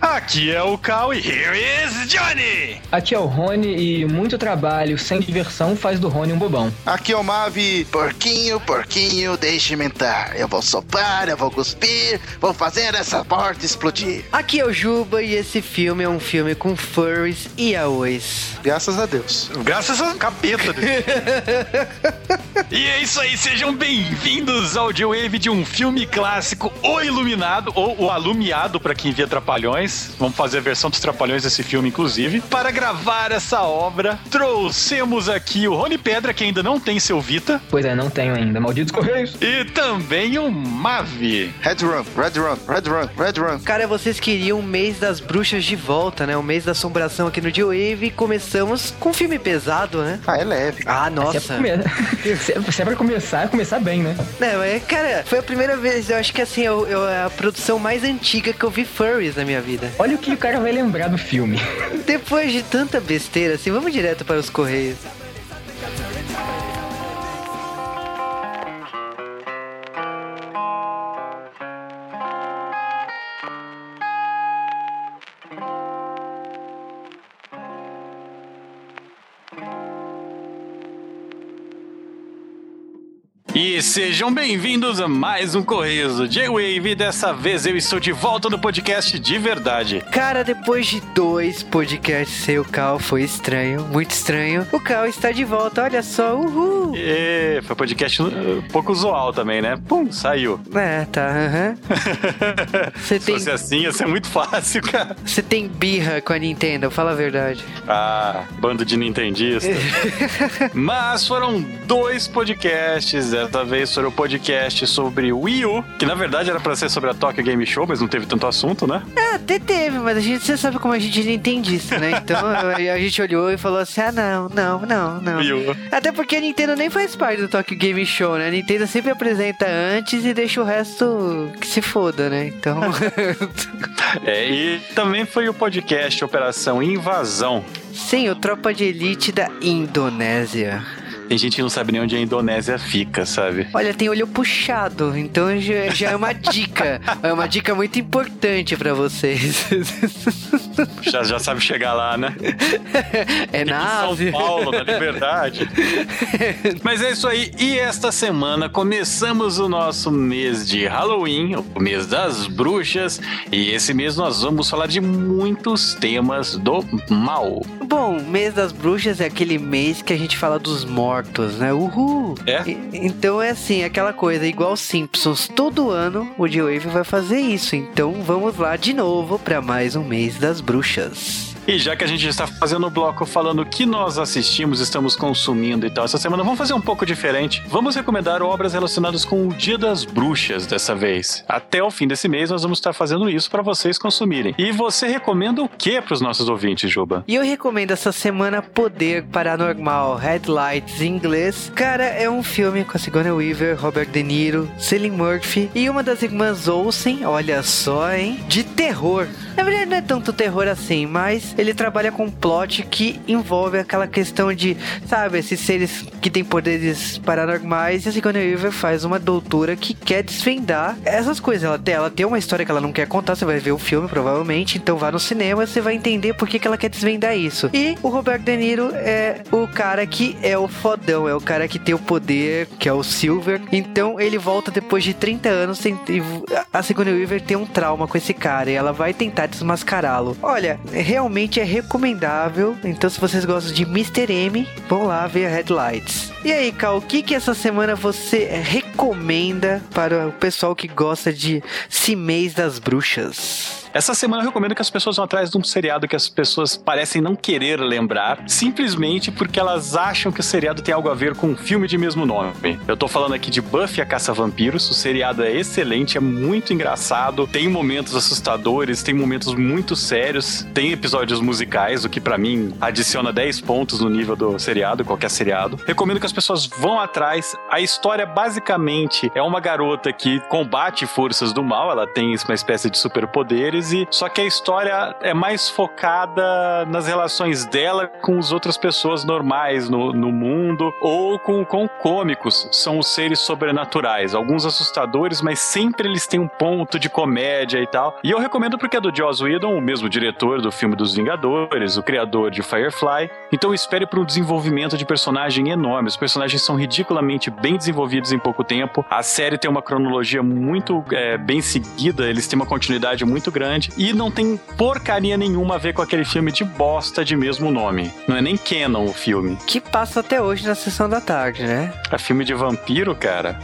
Aqui é o Cal e here is Johnny! Aqui é o Rony e muito trabalho sem diversão faz do Rony um bobão. Aqui é o Mavi. Porquinho, porquinho, deixe-me entrar. Eu vou soprar, eu vou cuspir, vou fazer essa porta explodir. Aqui é o Juba e esse filme é um filme com furries e aois. Graças a Deus. Graças ao capeta. e é isso aí, sejam bem-vindos ao J-Wave de um filme clássico, O Iluminado, ou O Alumiado, para quem via Trapalhões. Vamos fazer a versão dos Trapalhões desse filme, inclusive. Para gravar essa obra, trouxemos aqui o Rony Pedra, que ainda não tem seu Vita. Pois é, não tenho ainda, malditos correios. E também o Mavi. Red Run, Red Run, Red Run, Red Run. Cara, vocês queriam o mês das bruxas de volta, né? O mês da assombração aqui no J-Wave e começamos com um filme pesado, né? Ah, é leve. Ah, Se é, nossa. pra come- se é- se é pra começar, é começar bem, né? Não, mas, cara, foi a primeira vez, eu acho que assim, eu, eu- é a produção mais antiga que eu vi furries na minha vida. Olha o que o cara vai lembrar do filme. Depois de tanta besteira, assim, vamos direto para os Correios. E sejam bem-vindos a mais um Correios do J-Wave. Dessa vez eu estou de volta no podcast de verdade. Cara, depois de dois podcasts sem o Cal, foi estranho, muito estranho. O Cal está de volta, olha só, uhul! E foi podcast um pouco usual também, né? Pum, saiu. É, tá, aham. Se tem, fosse assim, ia ser muito fácil, cara. você tem birra com a Nintendo, fala a verdade. Ah, bando de nintendista. Mas foram dois podcasts. Dessa vez foi o podcast sobre Wii U, que na verdade era pra ser sobre a Tokyo Game Show, mas não teve tanto assunto, né? Ah, até teve, mas a gente, você sabe como a gente é nintendista, né? Então a a gente olhou e falou assim: ah, não, não, não, não. Wii U. Até porque a Nintendo nem faz parte do Tokyo Game Show, né? A Nintendo sempre apresenta antes e deixa o resto que se foda, né? Então. É, e também foi o podcast Operação Invasão. Sim, o Tropa de Elite da Indonésia. Tem gente que não sabe nem onde a Indonésia fica, sabe? Olha, tem olho puxado, então já, já é uma dica. É uma dica muito importante pra vocês. Já, já sabe chegar lá, né? É na São Ásia. Paulo, na Liberdade. Mas é isso aí. E esta semana começamos o nosso mês de Halloween, o mês das bruxas. E esse mês nós vamos falar de muitos temas do mal. Bom, mês das bruxas é aquele mês que a gente fala dos mortos, né? Uhul! É? E- Então é assim, aquela coisa, igual Simpsons, todo ano o J-Wave vai fazer isso. Então vamos lá de novo pra mais um mês das bruxas. E já que a gente está fazendo o bloco falando o que nós assistimos, estamos consumindo e tal, essa semana vamos fazer um pouco diferente. Vamos recomendar obras relacionadas com o Dia das Bruxas dessa vez. Até o fim desse mês nós vamos estar fazendo isso para vocês consumirem. E você recomenda o que para os nossos ouvintes, Juba? E eu recomendo essa semana Poder Paranormal, Headlights em inglês. Cara, é um filme com a Sigourney Weaver, Robert De Niro, Cillian Murphy e uma das irmãs Olsen, olha só, hein? De terror. Na verdade não é tanto terror assim, mas ele trabalha com um plot que envolve aquela questão de, sabe, esses seres que têm poderes paranormais e a Sigourney Weaver faz uma doutora que quer desvendar essas coisas. Ela tem, ela tem uma história que ela não quer contar, você vai ver o filme provavelmente, então vá no cinema você vai entender por que, que ela quer desvendar isso. E o Robert De Niro é o cara que é o fodão, é o cara que tem o poder, que é o Silver. Então ele volta depois de 30 anos e a Sigourney Weaver tem um trauma com esse cara e ela vai tentar desmascará-lo. Olha, realmente é recomendável. Então se vocês gostam de Mr. M, vão lá ver a Headlights. E aí, Cal, o que que essa semana você recomenda para o pessoal que gosta de Cimês das Bruxas? Essa semana eu recomendo que as pessoas vão atrás de um seriado que as pessoas parecem não querer lembrar, simplesmente porque elas acham que o seriado tem algo a ver com um filme de mesmo nome. Eu tô falando aqui de Buffy a Caça-Vampiros. O seriado é excelente, é muito engraçado, tem momentos assustadores, tem momentos muito sérios, tem episódios musicais, o que pra mim adiciona 10 pontos no nível do seriado, qualquer seriado. Recomendo que as pessoas vão atrás. A história basicamente é uma garota que combate forças do mal, ela tem uma espécie de superpoderes só que a história é mais focada nas relações dela com as outras pessoas normais no, no mundo ou com, com cômicos. São os seres sobrenaturais, alguns assustadores, mas sempre eles têm um ponto de comédia e tal. E eu recomendo porque é do Joss Whedon, o mesmo diretor do filme dos Vingadores, o criador de Firefly. Então espere para um desenvolvimento de personagem enorme. Os personagens são ridiculamente bem desenvolvidos em pouco tempo. A série tem uma cronologia muito é, bem seguida, eles têm uma continuidade muito grande e não tem porcaria nenhuma a ver com aquele filme de bosta de mesmo nome. Não é nem canon o filme. Que passa até hoje na sessão da tarde, né? É filme de vampiro, cara.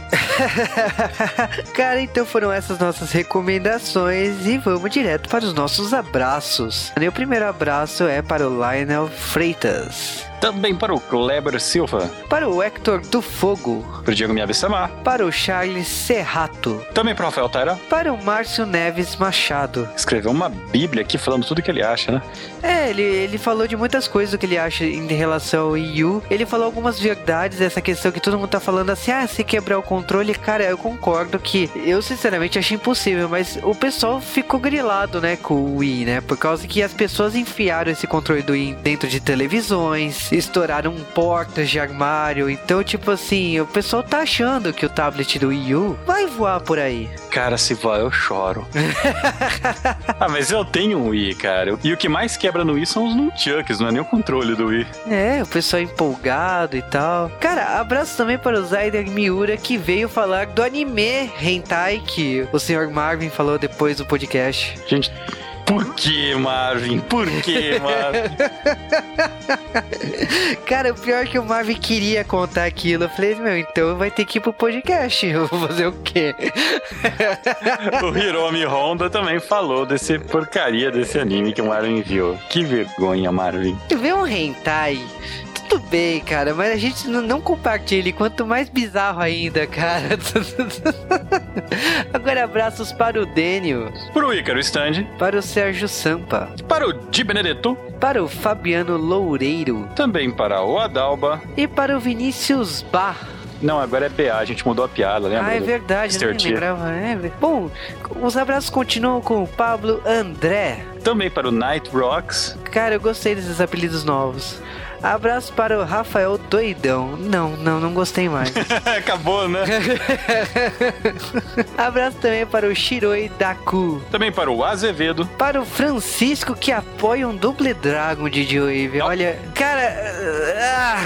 cara, então foram essas nossas recomendações e vamos direto para os nossos abraços. Meu primeiro abraço é para o Lionel Freitas. Também para o Kleber Silva. Para o Hector do Fogo. Para o Diego Miyabi-Samar. Para o Charles Serrato. Também para o Rafael Taira. Para o Márcio Neves Machado. Escreveu uma bíblia aqui falando tudo que ele acha, né? É, ele, ele falou de muitas coisas do que ele acha em relação ao Wii U. Ele falou algumas verdades, essa questão que todo mundo tá falando assim, ah, se quebrar o controle, cara, eu concordo que eu sinceramente achei impossível, mas o pessoal ficou grilado, né, com o Wii, né? Por causa que as pessoas enfiaram esse controle do Wii dentro de televisões, estouraram portas de armário. Então, tipo assim, o pessoal tá achando que o tablet do Wii U vai voar por aí. Cara, se voar, eu choro. ah, mas eu tenho um Wii, cara. E o que mais quebra no Wii são os nunchucks, não é nem o controle do Wii. É, o pessoal empolgado e tal. Cara, abraço também para o Zaider Miura que veio falar do anime Hentai que o Sr. Marvin falou depois do podcast. Gente, por que, Marvin? Por que, Marvin? Cara, o pior é que o Marvin queria contar aquilo. Eu falei, meu, então vai ter que ir pro podcast. Eu vou fazer o quê? o Hiromi Honda também falou desse porcaria desse anime que o Marvin viu. Que vergonha, Marvin. Vê um hentai tudo bem, cara, mas a gente não compartilha, quanto mais bizarro ainda, cara. Agora abraços para o Dênio. Para o Ícaro Stand. Para o Sérgio Sampa. Para o Di Benedetto. Para o Fabiano Loureiro. Também para o Adalba. E para o Vinícius Bar. Não, agora é BA, a gente mudou a piada, lembra? Ah, é verdade, eu nem lembrava. É, bom, os abraços continuam com o Pablo André. Também para o Night Rocks. Cara, eu gostei desses apelidos novos. Abraço para o Rafael Doidão. Não, não, não gostei mais. Acabou, né? Abraço também para o Shiroi Daku. Também para o Azevedo. Para o Francisco que apoia um Double Dragon de Joe Olha, cara. Ah,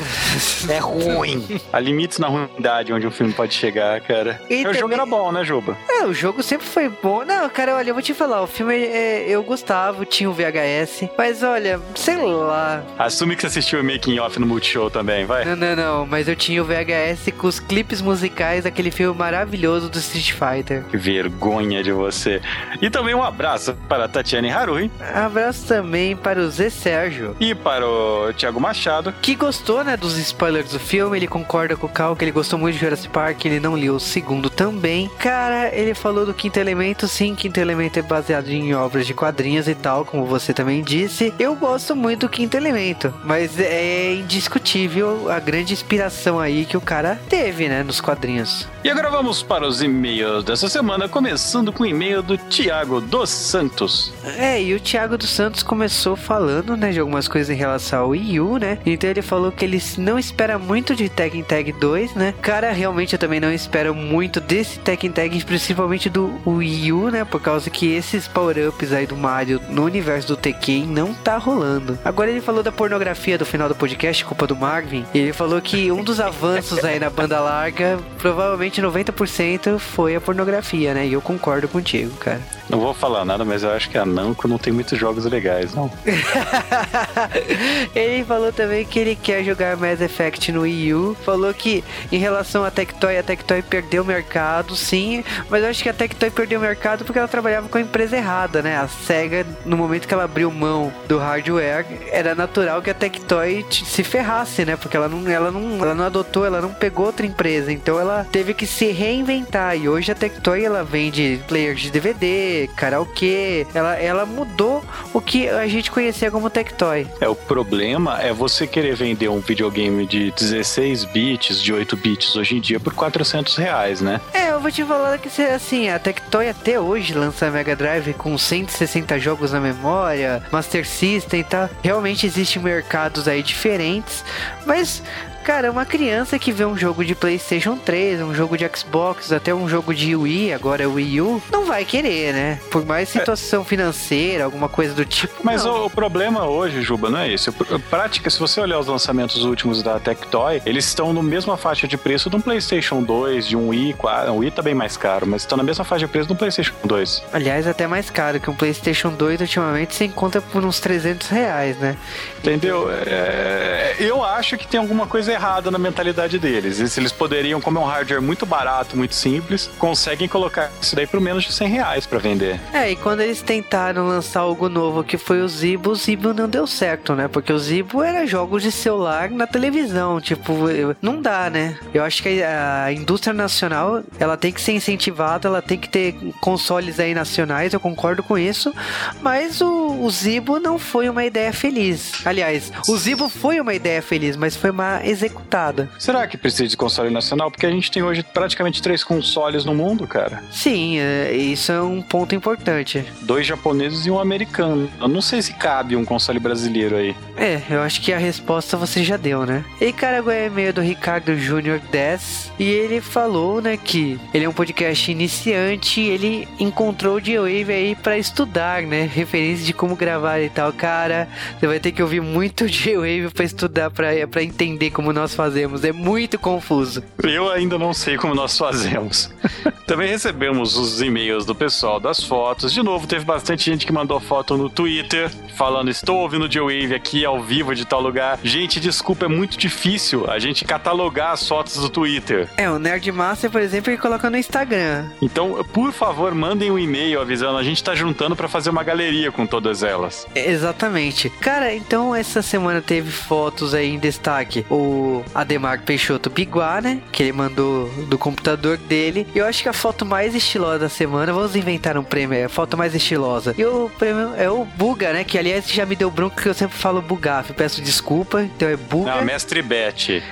é ruim. Há limites na ruindade onde um filme pode chegar, cara. E o também... jogo era bom, né, Juba? É, o jogo sempre foi bom. Não, cara, olha, eu vou te falar, o filme é, eu gostava, tinha o VHS, mas olha, sei lá. Assume que você assistiu o making off no Multishow também, vai? Não, não, não, mas eu tinha o VHS com os clipes musicais daquele filme maravilhoso do Street Fighter. Que vergonha de você. E também um abraço para a Tatiane Harui. Abraço também para o Zé Sérgio. E para o Thiago Machado. Que gostou, né, dos spoilers do filme, ele concorda com o Cal, que ele gostou muito de Jurassic Park, ele não leu o segundo também. Cara, ele falou do Quinto Elemento, sim, Quinto Elemento é baseado em obras de quadrinhos e tal, como você também disse. Eu gosto muito do Quinto Elemento, mas é indiscutível a grande inspiração aí que o cara teve, né, nos quadrinhos. E agora vamos para os e-mails dessa semana, começando com o e-mail do Tiago dos Santos. É, e o Tiago dos Santos começou falando, né, de algumas coisas em relação ao Wii U, né? Então ele falou que ele não espera muito de Tekken Tag 2, né? Cara, realmente eu também não espero muito desse Tekken Tag, principalmente do Wii U, né? Por causa que esses power-ups aí do Mario no universo do Tekken não tá rolando. Agora ele falou da pornografia do final do podcast, culpa do Marvin, e ele falou que um dos avanços aí na banda larga, provavelmente 90% foi a pornografia, né? E eu concordo contigo, cara. Não vou falar nada, mas eu acho que a Namco não tem muitos jogos legais, não. ele falou também que ele quer jogar Mass Effect no Wii U. Falou que em relação a Tectoy, a Tectoy perdeu o mercado, sim, mas eu acho que a Tectoy perdeu o mercado porque ela trabalhava com a empresa errada, né? A SEGA, no momento que ela abriu mão do hardware, era natural que a Tectoy se ferrasse, né? Porque ela não, ela não, ela não adotou, ela não pegou outra empresa, então ela teve que se reinventar. E hoje a Tectoy ela vende players de DVD, karaokê. Ela, ela mudou o que a gente conhecia como Tectoy. É, o problema é você querer vender um videogame game de 16 bits, de 8 bits hoje em dia por 400 reais, né? É, eu vou te falar que assim, a Tectoy até hoje lança a Mega Drive com 160 jogos na memória, Master System e tal. Realmente existem mercados aí diferentes, mas Cara, uma criança que vê um jogo de PlayStation 3, um jogo de Xbox, até um jogo de Wii, agora Wii U, não vai querer, né? Por mais situação é. financeira, alguma coisa do tipo. Mas o, o, problema hoje, Juba, não é esse. Prática, se você olhar os lançamentos últimos da Tectoy, eles estão na mesma faixa de preço de um PlayStation 2, de um Wii, o Wii tá bem mais caro, mas estão na mesma faixa de preço do PlayStation 2. Aliás, até mais caro que um PlayStation 2 ultimamente se encontra por uns 300 reais, né? Entendeu? É, eu acho que tem alguma coisa errada na mentalidade deles. E se eles poderiam, como é um hardware muito barato, muito simples, conseguem colocar isso daí por menos de 100 reais pra vender. É, e quando eles tentaram lançar algo novo, que foi o Zibo, o Zibo não deu certo, né? Porque o Zibo era jogos de celular na televisão, tipo, não dá, né? Eu acho que a indústria nacional, ela tem que ser incentivada, ela tem que ter consoles aí nacionais, eu concordo com isso, mas o, o Zibo não foi uma ideia feliz. Aliás, o Zibo foi uma ideia feliz, mas foi uma executada. Será que precisa de console nacional? Porque a gente tem hoje praticamente três consoles no mundo, cara. Sim, é, isso é um ponto importante. Dois japoneses e um americano. Eu não sei se cabe um console brasileiro aí. É, eu acho que a resposta você já deu, né? E cara, agora é meio do Ricardo Júnior 10 e ele falou, né, que ele é um podcast iniciante, ele encontrou o G-Wave aí para estudar, né, referência de como gravar e tal. Cara, você vai ter que ouvir muito G-Wave para estudar, para entender como nós fazemos. É muito confuso. Eu ainda não sei como nós fazemos. Também recebemos os e-mails do pessoal das fotos. De novo, teve bastante gente que mandou foto no Twitter, falando: Estou ouvindo o J-Wave aqui ao vivo de tal lugar. Gente, desculpa, é muito difícil a gente catalogar as fotos do Twitter. É, o Nerdmaster, por exemplo, ele coloca no Instagram. Então, por favor, mandem um e-mail avisando. A gente tá juntando para fazer uma galeria com todas elas. Exatamente. Cara, então essa semana teve fotos aí em destaque. O Ademar Peixoto Biguá, né? Que ele mandou do computador dele. E eu acho que a foto mais estilosa da semana, vamos inventar um prêmio, é a foto mais estilosa. E o prêmio é o Buga, né? Que aliás já me deu bronca que eu sempre falo Bugaf. Peço desculpa, então é Buga. Não, Mestre Bet.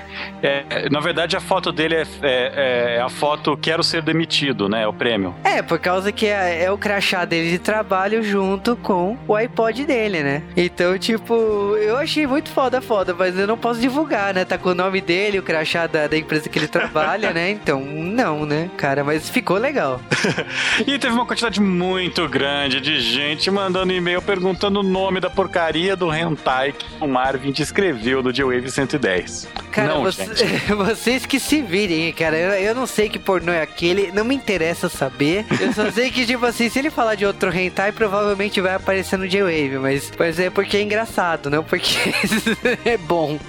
É, na verdade, a foto dele é, é, é, a foto Quero Ser Demitido, né? É o prêmio. É, por causa que é, é, o crachá dele de trabalho junto com o iPod dele, né? Então, tipo, eu achei muito foda, foda, mas eu não posso divulgar, né? Tá com o nome dele, o crachá da, da empresa que ele trabalha, né? Então, não, né, cara? Mas ficou legal. e teve uma quantidade muito grande de gente mandando e-mail perguntando o nome da porcaria do hentai que o Marvin descreveu do J-Wave 110. Cara, não, você, vocês que se virem, cara. Eu, eu, não sei que pornô é aquele, não me interessa saber. Eu só sei que, tipo assim, se ele falar de outro hentai, provavelmente vai aparecer no J-Wave, mas, mas é porque é engraçado, não porque é bom.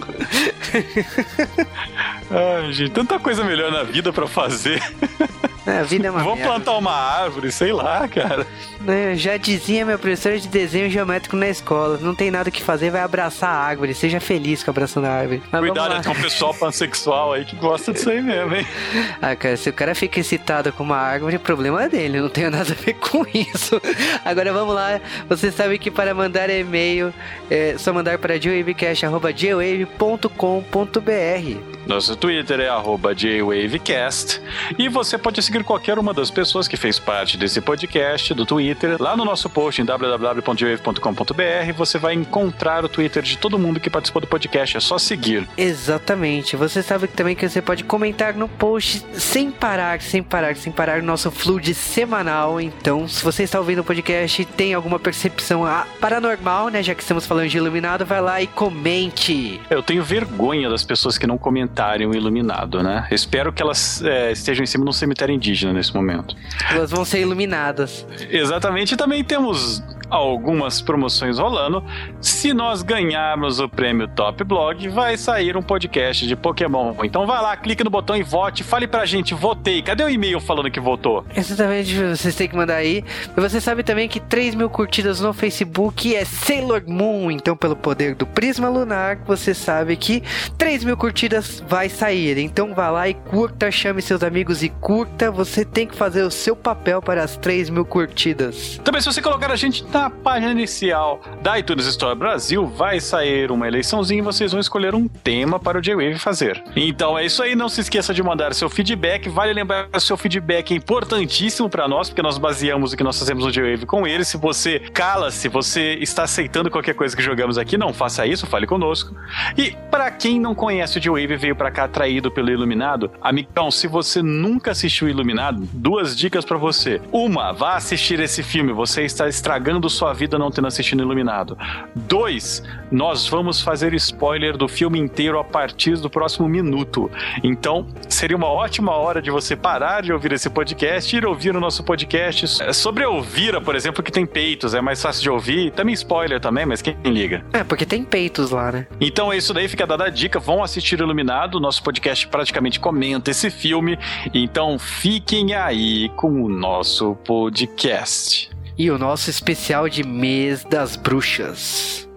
Ai, gente, tanta coisa melhor na vida para fazer. É, a vida é uma Vamos merda. plantar uma árvore, sei lá, cara. Né, já dizia meu professor de desenho geométrico na escola: não tem nada que fazer, vai abraçar a árvore. Seja feliz com abraçando a árvore. Mas Cuidado, tem um pessoal pansexual aí que gosta disso aí mesmo, hein? Ah, cara, se o cara fica excitado com uma árvore, o problema é dele, não tem nada a ver com isso. Agora vamos lá, você sabe que para mandar e-mail é só mandar para jwavecast.jwave.com.br. Nosso Twitter é jwavecast e você pode seguir qualquer uma das pessoas que fez parte desse podcast do Twitter. Lá no nosso post em www.jwave.com.br você vai encontrar o Twitter de todo mundo que participou do podcast, é só seguir. Exatamente. Você sabe também que você pode comentar no post sem parar, sem parar, sem parar no nosso flood semanal. Então, se você está ouvindo o podcast e tem alguma percepção paranormal, né, já que estamos falando de iluminado, vai lá e comente. Eu tenho vergonha das pessoas que não comentarem o iluminado, né? Espero que elas é, estejam em cima de um cemitério indígena nesse momento. Elas vão ser iluminadas. Exatamente. E também temos algumas promoções rolando. Se nós ganharmos o prêmio Top Blog, vai sair um podcast de Pokémon. Então vai lá, clique no botão e vote. Fale pra gente, votei. Cadê o e-mail falando que votou? Exatamente, vocês têm que mandar aí. E você sabe também que 3 mil curtidas no Facebook é Sailor Moon. Então, pelo poder do Prisma Lunar, você sabe que 3 mil curtidas vai sair. Então vá lá e curta, chame seus amigos e curta. Você tem que fazer o seu papel para as 3 mil curtidas. Também, se você colocar a gente na na página inicial da iTunes Store Brasil vai sair uma eleiçãozinha e vocês vão escolher um tema para o J-Wave fazer. Então é isso aí, não se esqueça de mandar seu feedback. Vale lembrar que seu feedback é importantíssimo para nós, porque nós baseamos o que nós fazemos no J-Wave com ele. Se você cala, se você está aceitando qualquer coisa que jogamos aqui, não faça isso, fale conosco. E para quem não conhece o J-Wave veio para cá atraído pelo Iluminado, amigão, se você nunca assistiu Iluminado, duas dicas para você. Uma, vá assistir esse filme, você está estragando sua vida não tendo assistido Iluminado. Dois, nós vamos fazer spoiler do filme inteiro a partir do próximo minuto. Então, seria uma ótima hora de você parar de ouvir esse podcast e ir ouvir o nosso podcast sobre Elvira, por exemplo, que tem peitos, é mais fácil de ouvir. Também spoiler também, mas quem liga? É, porque tem peitos lá, né? Então é isso daí, fica dada a dica. Vão assistir Iluminado, nosso podcast praticamente comenta esse filme. Então fiquem aí com o nosso podcast. E o nosso especial de mês das bruxas.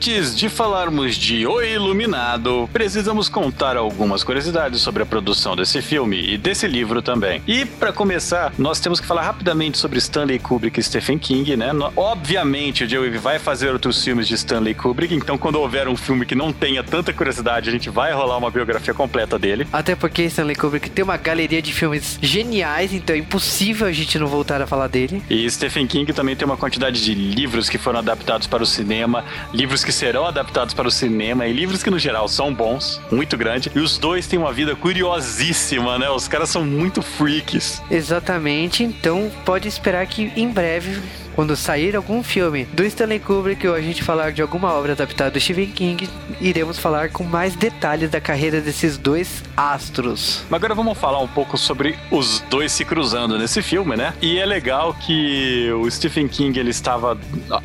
Antes de falarmos de O Iluminado, precisamos contar algumas curiosidades sobre a produção desse filme e desse livro também. E para começar, nós temos que falar rapidamente sobre Stanley Kubrick e Stephen King, né? Obviamente, o Joey vai fazer outros filmes de Stanley Kubrick, então quando houver um filme que não tenha tanta curiosidade, a gente vai rolar uma biografia completa dele. Até porque Stanley Kubrick tem uma galeria de filmes geniais, então é impossível a gente não voltar a falar dele. E Stephen King também tem uma quantidade de livros que foram adaptados para o cinema, livros livros que serão adaptados para o cinema e livros que, no geral, são bons, muito grande. E os dois têm uma vida curiosíssima, né? Os caras são muito freaks. Exatamente, então pode esperar que em breve quando sair algum filme do Stanley Kubrick ou a gente falar de alguma obra adaptada do Stephen King, iremos falar com mais detalhes da carreira desses dois astros. Mas agora vamos falar um pouco sobre os dois se cruzando nesse filme, né? E é legal que o Stephen King ele estava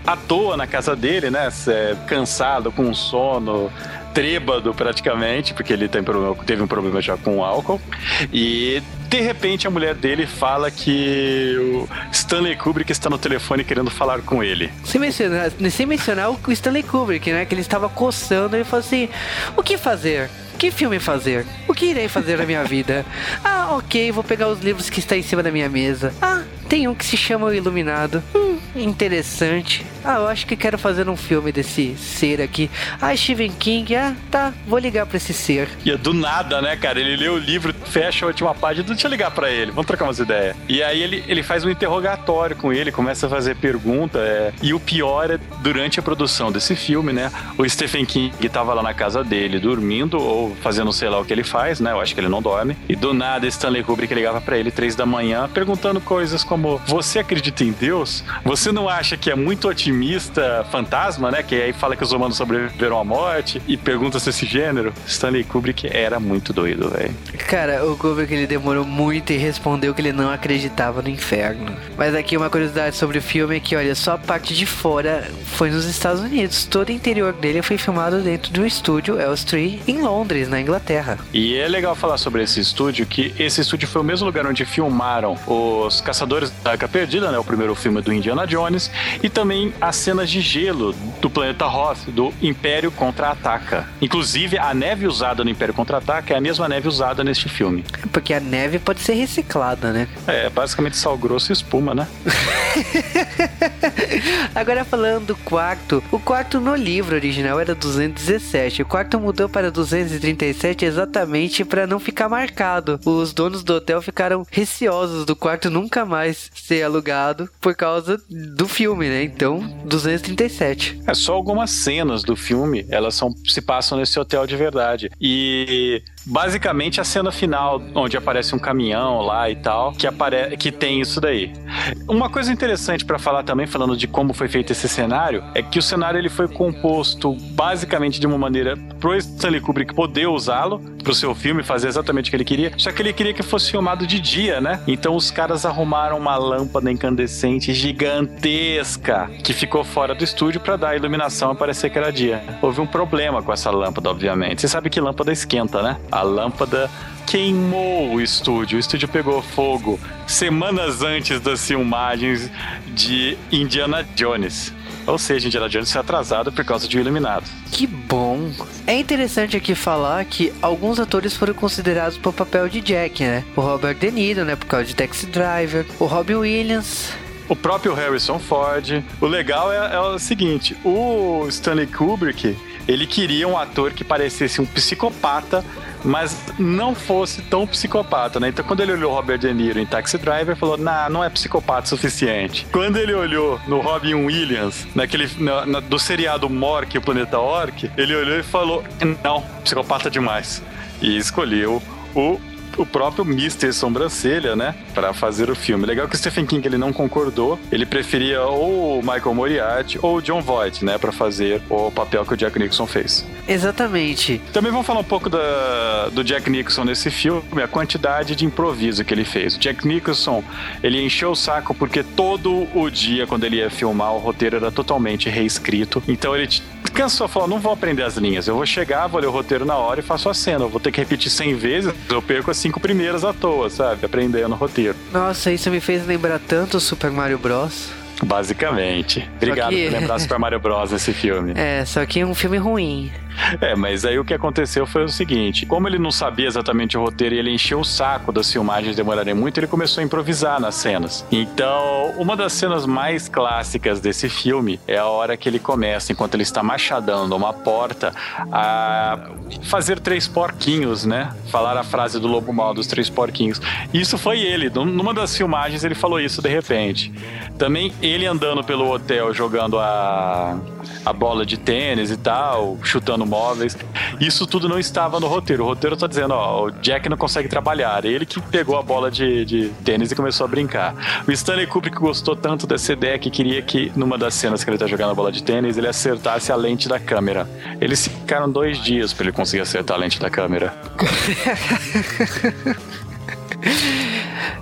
à toa na casa dele, né? Cansado, com sono, trêbado praticamente, porque ele tem teve um problema já com o álcool. E de repente a mulher dele fala que o Stanley Kubrick está no telefone querendo falar com ele. Sem mencionar, sem mencionar o Stanley Kubrick, né? Que ele estava coçando e falou assim: o que fazer? Que filme fazer? O que irei fazer na minha vida? Ah, ok, vou pegar os livros que estão em cima da minha mesa. Ah, tem um que se chama O Iluminado. Hum, interessante. Ah, eu acho que quero fazer um filme desse ser aqui. Ah, Stephen King. Ah, tá, vou ligar pra esse ser. E é do nada, né, cara? Ele lê o livro, fecha a última página, deixa eu ligar pra ele, vamos trocar umas ideias. E aí ele, ele faz um interrogatório com ele, começa a fazer pergunta. É... E o pior é, durante a produção desse filme, né, o Stephen King tava lá na casa dele, dormindo ou fazendo sei lá o que ele faz, né? Eu acho que ele não dorme. E do nada, Stanley Kubrick ligava para ele três da manhã, perguntando coisas como: Você acredita em Deus? Você não acha que é muito otimista fantasma, né? Que aí fala que os humanos sobreviveram à morte e perguntas desse gênero. Stanley Kubrick era muito doido, velho. Cara, o Kubrick ele demorou muito e respondeu que ele não acreditava no inferno. Mas aqui uma curiosidade sobre o filme é que, olha, só a parte de fora foi nos Estados Unidos. Todo o interior dele foi filmado dentro do estúdio Elstree em Londres, na Inglaterra. E é legal falar sobre esse estúdio, que esse estúdio foi o mesmo lugar onde filmaram os Caçadores da Arca Perdida, né? O primeiro filme do Indiana Jones, e também as cenas de gelo do planeta Hoth, do Império Contra-Ataca. Inclusive, a neve usada no Império Contra-Ataca é a mesma neve usada neste filme. Porque a neve pode ser reciclada, né? É, basicamente sal grosso e espuma, né? Agora falando do quarto, o quarto no livro original era 217, o quarto mudou para 237 exatamente para não ficar marcado. Os donos do hotel ficaram receosos do quarto nunca mais ser alugado por causa do filme, né? Então, 237. É só algumas cenas do filme, elas são se passam nesse hotel de verdade. E basicamente a cena final onde aparece um caminhão lá e tal, que apare que tem isso daí. Uma coisa interessante para falar também falando de como foi feito esse cenário é que o cenário ele foi composto basicamente de uma maneira pro Stanley Kubrick poder usá-lo pro seu filme, fazer exatamente o que ele queria, só que ele queria que fosse filmado de dia, né? Então os caras arrumaram uma lâmpada incandescente gigantesca que ficou fora do estúdio para dar a iluminação a parecer que era dia. Houve um problema com essa lâmpada, obviamente. Você sabe que lâmpada esquenta, né? A lâmpada queimou o estúdio. O estúdio pegou fogo semanas antes das filmagens de Indiana Jones. Ou seja, Indiana Jones foi atrasado por causa de O Iluminado. Que bom. É interessante aqui falar que alguns atores foram considerados para o papel de Jack, né? O Robert De Niro, né, por causa de Taxi Driver, o Robin Williams, o próprio Harrison Ford. O legal é, é, o seguinte: o Stanley Kubrick ele queria um ator que parecesse um psicopata mas não fosse tão psicopata, né? Então quando ele olhou Robert De Niro em Taxi Driver, falou, nah, não é psicopata o suficiente. Quando ele olhou no Robin Williams, naquele na, na, do seriado Mork, o Planeta Orc, ele olhou e falou, não, psicopata demais. E escolheu o o próprio Mr. Sobrancelha, né, para fazer o filme. Legal que o Stephen King ele não concordou, ele preferia ou o Michael Moriarty ou o John Voight, né, para fazer o papel que o Jack Nixon fez. Exatamente. Também vamos falar um pouco da, do Jack Nixon nesse filme, a quantidade de improviso que ele fez. O Jack Nixon, ele encheu o saco porque todo o dia, quando ele ia filmar, o roteiro era totalmente reescrito. Então ele cansou, falou, não vou aprender as linhas, eu vou chegar, vou ler o roteiro na hora e faço a cena. Eu vou ter que repetir 100 vezes, eu perco as cinco primeiras à toa, sabe? Aprendendo o roteiro. Nossa, isso me fez lembrar tanto Super Mario Bros. Basicamente. Obrigado que... por lembrar Super Mario Bros. nesse filme. É, só que é um filme ruim. É, mas aí o que aconteceu foi o seguinte: como ele não sabia exatamente o roteiro e ele encheu o saco das filmagens demorarem muito, ele começou a improvisar nas cenas. Então, uma das cenas mais clássicas desse filme é a hora que ele começa, enquanto ele está machadando uma porta, a fazer três porquinhos, né? Falar a frase do lobo mal dos três porquinhos. Isso foi ele. Numa das filmagens ele falou isso de repente. Também ele andando pelo hotel jogando a, a bola de tênis e tal, chutando móveis. Isso tudo não estava no roteiro. O roteiro está dizendo, ó, o Jack não consegue trabalhar. Ele que pegou a bola de, de tênis e começou a brincar. O Stanley Kubrick gostou tanto dessa ideia que queria que, numa das cenas que ele está jogando a bola de tênis, ele acertasse a lente da câmera. Eles ficaram dois dias para ele conseguir acertar a lente da câmera.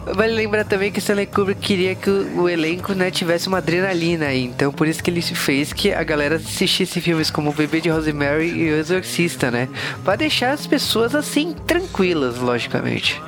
Vale lembrar também que Stanley Kubrick queria que o, elenco né, tivesse uma adrenalina aí. Então por isso que ele fez que a galera assistisse filmes como O Bebê de Rosemary e O Exorcista, né? Pra deixar as pessoas assim tranquilas, logicamente.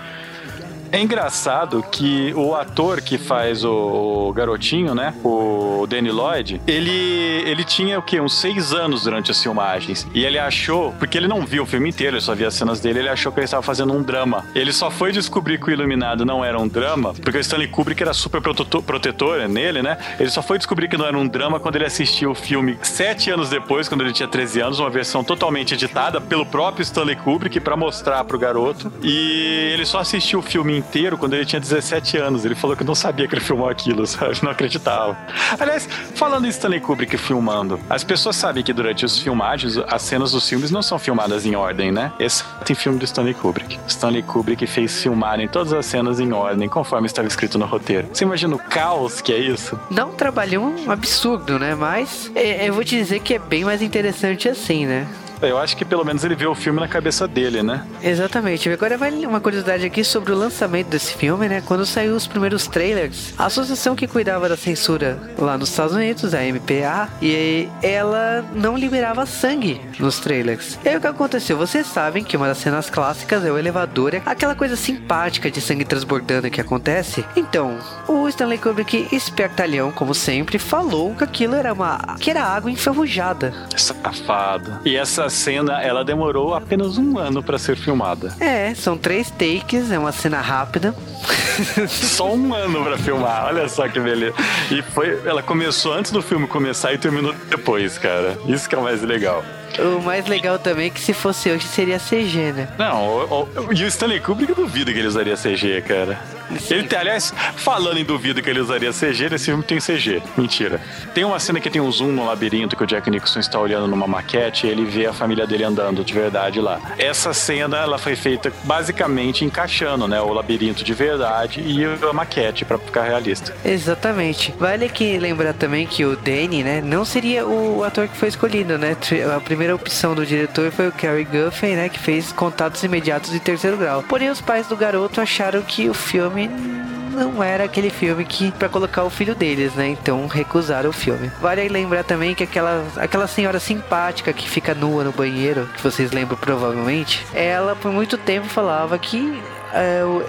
É engraçado que o ator que faz o, o garotinho, né? O Danny Lloyd, ele, ele tinha o quê? Uns seis anos durante as filmagens. E ele achou, porque ele não viu o filme inteiro, ele só via as cenas dele, ele achou que ele estava fazendo um drama. Ele só foi descobrir que o Iluminado não era um drama, porque o Stanley Kubrick era super protetor nele, né? Ele só foi descobrir que não era um drama quando ele assistiu o filme sete anos depois, quando ele tinha 13 anos, uma versão totalmente editada pelo próprio Stanley Kubrick para mostrar pro garoto. E ele só assistiu o filme inteiro quando ele tinha 17 anos. Ele falou que não sabia que ele filmou aquilo, sabe? Não acreditava. Aliás, falando em Stanley Kubrick filmando, as pessoas sabem que durante os filmagens, as cenas dos filmes não são filmadas em ordem, né? Esse tem filme do Stanley Kubrick. Stanley Kubrick fez filmarem todas as cenas em ordem, conforme estava escrito no roteiro. Você imagina o caos que é isso? Dá um trabalho um absurdo, né? Mas é, eu vou te dizer que é bem mais interessante assim, né? Eu acho que pelo menos ele vê o filme na cabeça dele, né? Exatamente. Agora vai uma curiosidade aqui sobre o lançamento desse filme, né? Quando saiu os primeiros trailers, a associação que cuidava da censura lá nos Estados Unidos, a MPA, e ela não liberava sangue nos trailers. E aí o que aconteceu? Vocês sabem que uma das cenas clássicas é o elevador, é aquela coisa simpática de sangue transbordando que acontece. Então, o Stanley Kubrick, espertalhão, como sempre, falou que aquilo era uma que era água enferrujada. Safado. E essa essa cena, ela demorou apenas um ano para ser filmada. É, são três takes, é uma cena rápida. só um ano para filmar, olha só que beleza. E foi, ela começou antes do filme começar e terminou depois, cara. Isso que é o mais legal. O mais legal também é que se fosse hoje seria CG, né? Não, o, o, e o Stanley Kubrick duvida que ele usaria CG, cara. Ele tem, aliás, falando em duvido que ele usaria CG, nesse filme tem CG. Mentira. Tem uma cena que tem um zoom no labirinto que o Jack Nicholson está olhando numa maquete e ele vê a família dele andando de verdade lá. Essa cena, ela foi feita basicamente encaixando, né? O labirinto de verdade e a maquete para ficar realista. Exatamente. Vale que lembrar também que o Danny, né, não seria o ator que foi escolhido, né? A primeira opção do diretor foi o Cary Guffey, né, que fez Contatos Imediatos de Terceiro Grau. Porém, os pais do garoto acharam que o filme não era aquele filme que para colocar o filho deles, né? Então recusaram o filme. Vale lembrar também que aquela, aquela senhora simpática que fica nua no banheiro, que vocês lembram provavelmente, ela por muito tempo falava que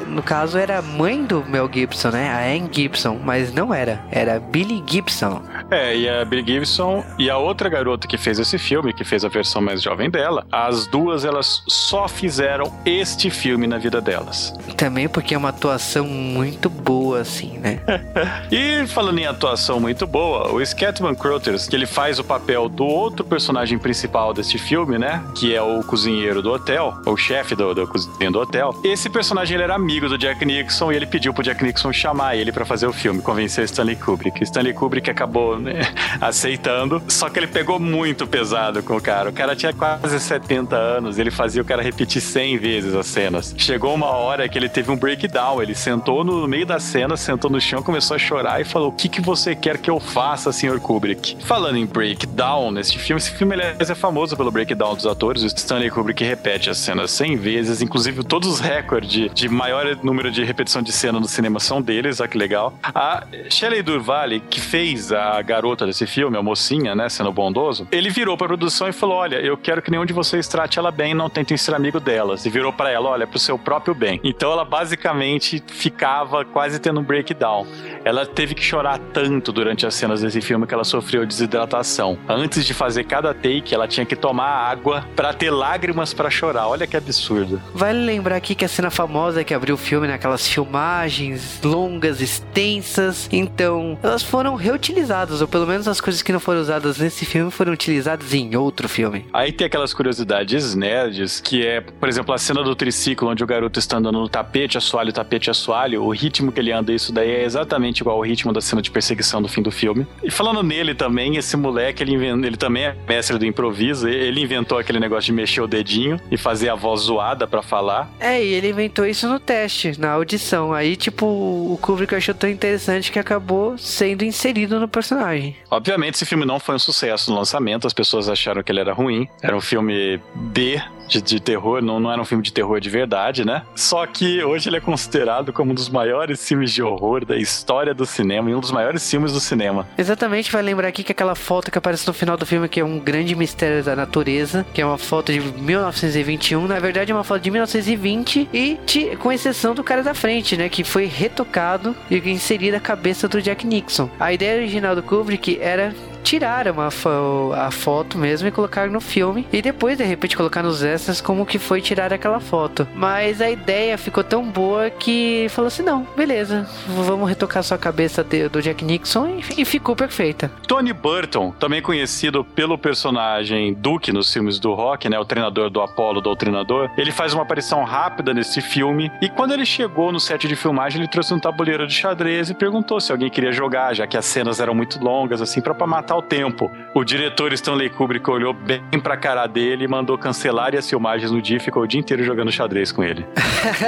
no caso era a mãe do Mel Gibson, né? A Anne Gibson, mas não era, era Billy Gibson. É, e a Billy Gibson e a outra garota que fez esse filme, que fez a versão mais jovem dela, as duas elas só fizeram este filme na vida delas. Também porque é uma atuação muito boa, assim, né? e falando em atuação muito boa, o Scatman Crothers, que ele faz o papel do outro personagem principal deste filme, né? Que é o cozinheiro do hotel, o chefe do, cozinha do hotel. Esse personagem personagem ele era amigo do Jack Nixon e ele pediu pro Jack Nixon chamar ele para fazer o filme, convencer Stanley Kubrick. Stanley Kubrick acabou né, aceitando, só que ele pegou muito pesado com o cara. O cara tinha quase 70 anos, ele fazia o cara repetir 100 vezes as cenas. Chegou uma hora que ele teve um breakdown, ele sentou no meio da cena, sentou no chão, começou a chorar e falou: "O que que você quer que eu faça, Sr. Kubrick?". Falando em breakdown nesse filme, esse filme aliás, é famoso pelo breakdown dos atores. O Stanley Kubrick repete as cenas 100 vezes, inclusive todos os recordes de, maior número de repetição de cena no cinema são deles, olha que legal. A Shelley Durvale, que fez a garota desse filme, a mocinha, né, sendo bondoso, ele virou pra produção e falou: Olha, eu quero que nenhum de vocês trate ela bem, não tentem ser amigo delas. E virou para ela: Olha, pro seu próprio bem. Então ela basicamente ficava quase tendo um breakdown. Ela teve que chorar tanto durante as cenas desse filme que ela sofreu desidratação. Antes de fazer cada take, ela tinha que tomar água para ter lágrimas para chorar. Olha que absurdo. Vale lembrar aqui que a cena famosa que abriu o filme naquelas filmagens longas, extensas. Então, elas foram reutilizadas, ou pelo menos as coisas que não foram usadas nesse filme foram utilizadas em outro filme. Aí tem aquelas curiosidades nerds, que é, por exemplo, a cena do triciclo, onde o garoto está andando no tapete, assoalho, tapete, assoalho. O ritmo que ele anda, isso daí é exatamente igual ao ritmo da cena de perseguição do fim do filme. E falando nele também, esse moleque, ele, ele também é mestre do improviso. Ele inventou aquele negócio de mexer o dedinho e fazer a voz zoada para falar. É, e ele isso no teste, na audição. Aí, tipo, o Kubrick achou tão interessante que acabou sendo inserido no personagem. Obviamente, esse filme não foi um sucesso no lançamento, as pessoas acharam que ele era ruim. Era um filme B de, de, terror, não, não era um filme de terror de verdade, né? Só que hoje ele é considerado como um dos maiores filmes de horror da história do cinema e um dos maiores filmes do cinema. Exatamente, vai lembrar aqui que aquela foto que aparece no final do filme, que é um grande mistério da natureza, que é uma foto de 1921, na verdade é uma foto de 1920 e com exceção do cara da frente, né? Que foi retocado e inserido a cabeça do Jack Nixon. A ideia original do Kubrick era tiraram a, fo a foto mesmo e colocaram no filme. E depois, de repente, colocar nos extras como que foi tirar aquela foto. Mas a ideia ficou tão boa que falou assim: não, beleza, vamos retocar sua cabeça de, do Jack Nixon e, e, ficou perfeita. Tony Burton, também conhecido pelo personagem Duke nos filmes do rock, né? O treinador do Apollo, doutrinador, ele faz uma aparição rápida nesse filme. E quando ele chegou no set de filmagem, ele trouxe um tabuleiro de xadrez e perguntou se alguém queria jogar, já que as cenas eram muito longas, assim, para matar ao tempo. O diretor Stanley Kubrick olhou bem pra cara dele e mandou cancelar as filmagens no dia e ficou o dia inteiro jogando xadrez com ele.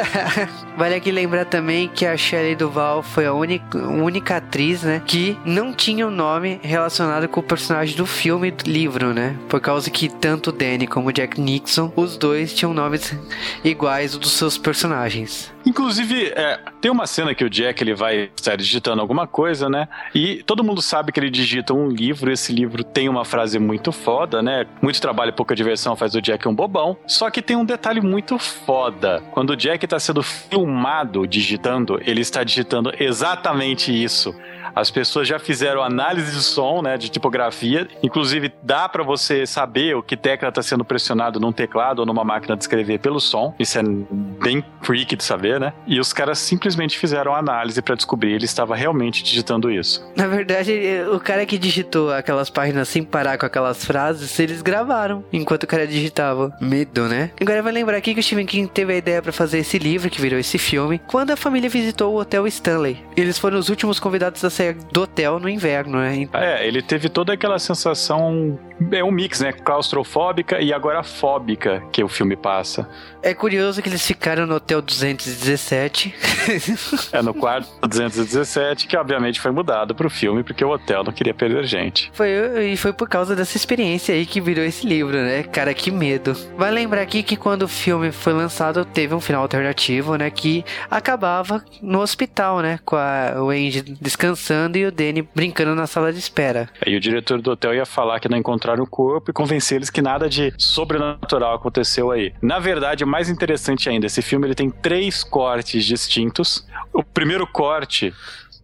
vale aqui lembrar também que a Shelley Duval foi a única, única atriz, né, que não tinha um nome relacionado com o personagem do filme do livro, né? Por causa que tanto Danny como Jack Nixon, os dois tinham nomes iguais dos seus personagens. Inclusive, é, tem uma cena que o Jack ele vai estar digitando alguma coisa, né? E todo mundo sabe que ele digita um livro. Esse livro tem uma frase muito foda, né? Muito trabalho e pouca diversão faz o Jack um bobão. Só que tem um detalhe muito foda. Quando o Jack está sendo filmado digitando, ele está digitando exatamente isso. As pessoas já fizeram análise de som, né, de tipografia. Inclusive, dá para você saber o que tecla está sendo pressionado num teclado ou numa máquina de escrever pelo som. Isso é bem freak de saber, né? E os caras simplesmente fizeram análise para descobrir ele estava realmente digitando isso. Na verdade, o cara que digitou aquelas páginas sem parar com aquelas frases, eles gravaram enquanto o cara digitava. Medo, né? Agora vai lembrar aqui que o Stephen King teve a ideia para fazer esse livro que virou esse filme quando a família visitou o Hotel Stanley. Eles foram os últimos convidados a sair do hotel no inverno, né? É, ele teve toda aquela sensação é um mix, né? Claustrofóbica e agora fóbica que o filme passa. É curioso que eles ficaram no hotel 217. é no quarto 217, que obviamente foi mudado pro filme, porque o hotel não queria perder gente. Foi, e foi por causa dessa experiência aí que virou esse livro, né? Cara, que medo. Vai lembrar aqui que quando o filme foi lançado, teve um final alternativo, né? Que acabava no hospital, né? Com a, o Andy descansando e o Danny brincando na sala de espera. E o diretor do hotel ia falar que não encontraram o corpo e convencer eles que nada de sobrenatural aconteceu aí. Na verdade, mais interessante ainda, esse filme ele tem três cortes distintos. O primeiro corte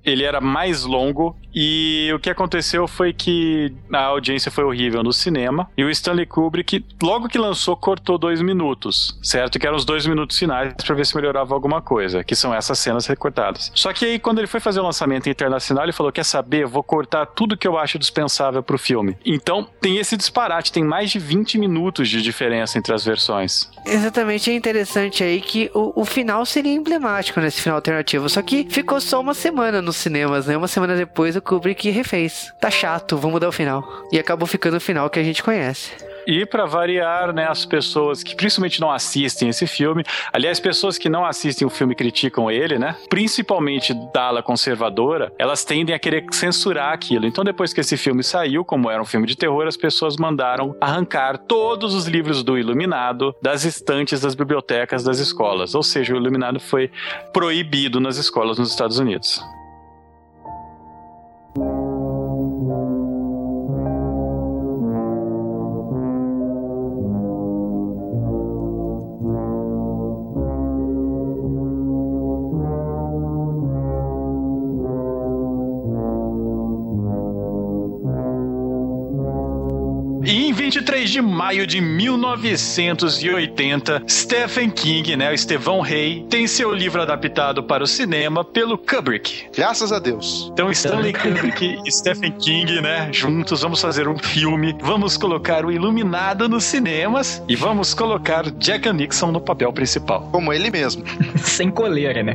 ele era mais longo e o que aconteceu foi que a audiência foi horrível no cinema e o Stanley Kubrick, logo que lançou, cortou dois minutos, certo? Que eram os dois minutos finais para ver se melhorava alguma coisa, que são essas cenas recortadas. Só que aí, quando ele foi fazer o lançamento internacional, ele falou: Quer saber? Vou cortar tudo que eu acho dispensável pro filme. Então, tem esse disparate, tem mais de 20 minutos de diferença entre as versões. Exatamente, é interessante aí que o, o final seria emblemático nesse final alternativo, só que ficou só uma semana nos cinemas, né? Uma semana depois o Kubrick refez. Tá chato, vamos mudar o final. E acabou ficando o final que a gente conhece. E para variar, né, as pessoas que principalmente não assistem esse filme, aliás, pessoas que não assistem o filme criticam ele, né? Principalmente da ala conservadora, elas tendem a querer censurar aquilo. Então, depois que esse filme saiu, como era um filme de terror, as pessoas mandaram arrancar todos os livros do Iluminado das estantes das bibliotecas das escolas. Ou seja, o Iluminado foi proibido nas escolas nos Estados Unidos. E em 23 de maio de 1980, Stephen King, né, o Estevão Rey, tem seu livro adaptado para o cinema pelo Kubrick. Graças a Deus. Então Stanley Kubrick e Stephen King, né, juntos vamos fazer um filme, vamos colocar o Iluminado nos cinemas e vamos colocar Jack Nixon no papel principal. Como ele mesmo. Sem coleira, né?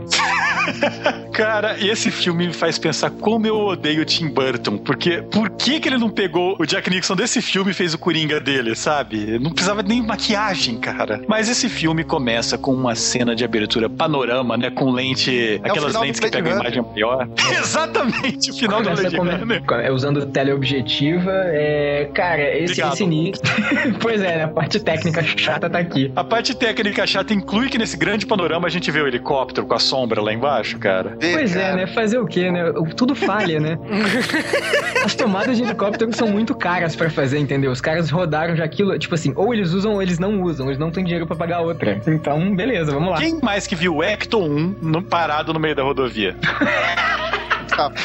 Cara, e esse filme me faz pensar como eu odeio Tim Burton, porque por que que ele não pegou o Jack Nixon desse filme fez o Coringa dele, sabe? Não precisava nem maquiagem, cara. Mas esse filme começa com uma cena de abertura panorama, né, com lente, é aquelas lentes que pegam a imagem maior. Exatamente, o final Começa da Blade come... é, Usando teleobjetiva, é... cara, esse, esse início... pois é, né? a parte técnica chata tá aqui. A parte técnica chata inclui que nesse grande panorama a gente vê o helicóptero com a sombra lá embaixo, cara. Pois é, né? Fazer o quê, né? Tudo falha, né? As tomadas de helicóptero são muito caras para fazer, entendeu? Os caras rodaram já aquilo, tipo assim, ou eles usam ou eles não usam, eles não têm dinheiro para pagar outra. Então, beleza, vamos lá. Quem mais que viu o Ecto 1 no, parado no meio da rodovia?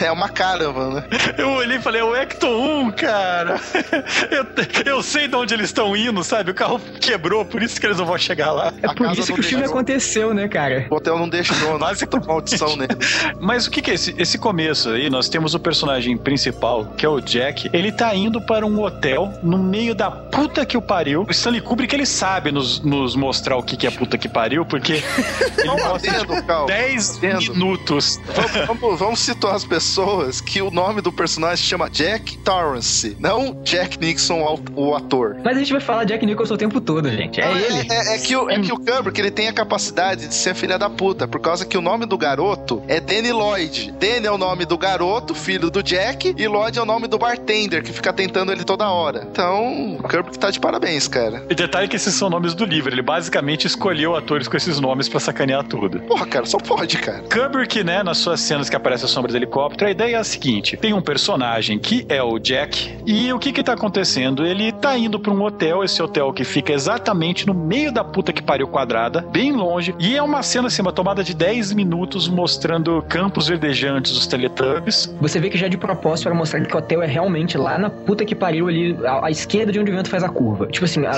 É uma caramba, né? Eu olhei e falei, é o Ecto 1, cara. Eu, eu sei de onde eles estão indo, sabe? O carro quebrou, por isso que eles não vão chegar lá. É por isso que o filme aconteceu, né, cara? O hotel não deixou, Basicamente. maldição nele. Mas o que, que é esse, esse começo aí? Nós temos o personagem principal, que é o Jack. Ele tá indo para um hotel no meio da puta que o pariu. O Stanley Kubrick, ele sabe nos, nos mostrar o que, que é puta que pariu, porque ele mostra tipo, 10 minutos. Vamos, vamos, vamos situar as pessoas que o nome do personagem se chama Jack Torrance, não Jack Nixon, o ator. Mas a gente vai falar Jack Nicholson o tempo todo, gente. É, é ele. É, é, que o, é que o Kubrick ele tem a capacidade de ser filha da puta, por causa que o nome do garoto é Danny Lloyd. Danny é o nome do garoto, filho do Jack, e Lloyd é o nome do bartender, que fica tentando ele toda hora. Então, o Kubrick tá de parabéns, cara. E detalhe que esses são nomes do livro. Ele basicamente escolheu atores com esses nomes para sacanear tudo. Porra, cara, só pode, cara. Kubrick, né, nas suas cenas que aparece a sombra do helicóptero, a ideia é a seguinte: tem um personagem que é o Jack, e o que que tá acontecendo? Ele tá indo para um hotel, esse hotel que fica exatamente no meio da puta que pariu quadrada, bem longe, e é uma cena assim, uma tomada de 10 minutos mostrando campos verdejantes dos Teletubbies. Você vê que já é de propósito para mostrar que o hotel é realmente lá na puta que pariu ali, à, à esquerda de onde o vento faz a curva. Tipo assim, a,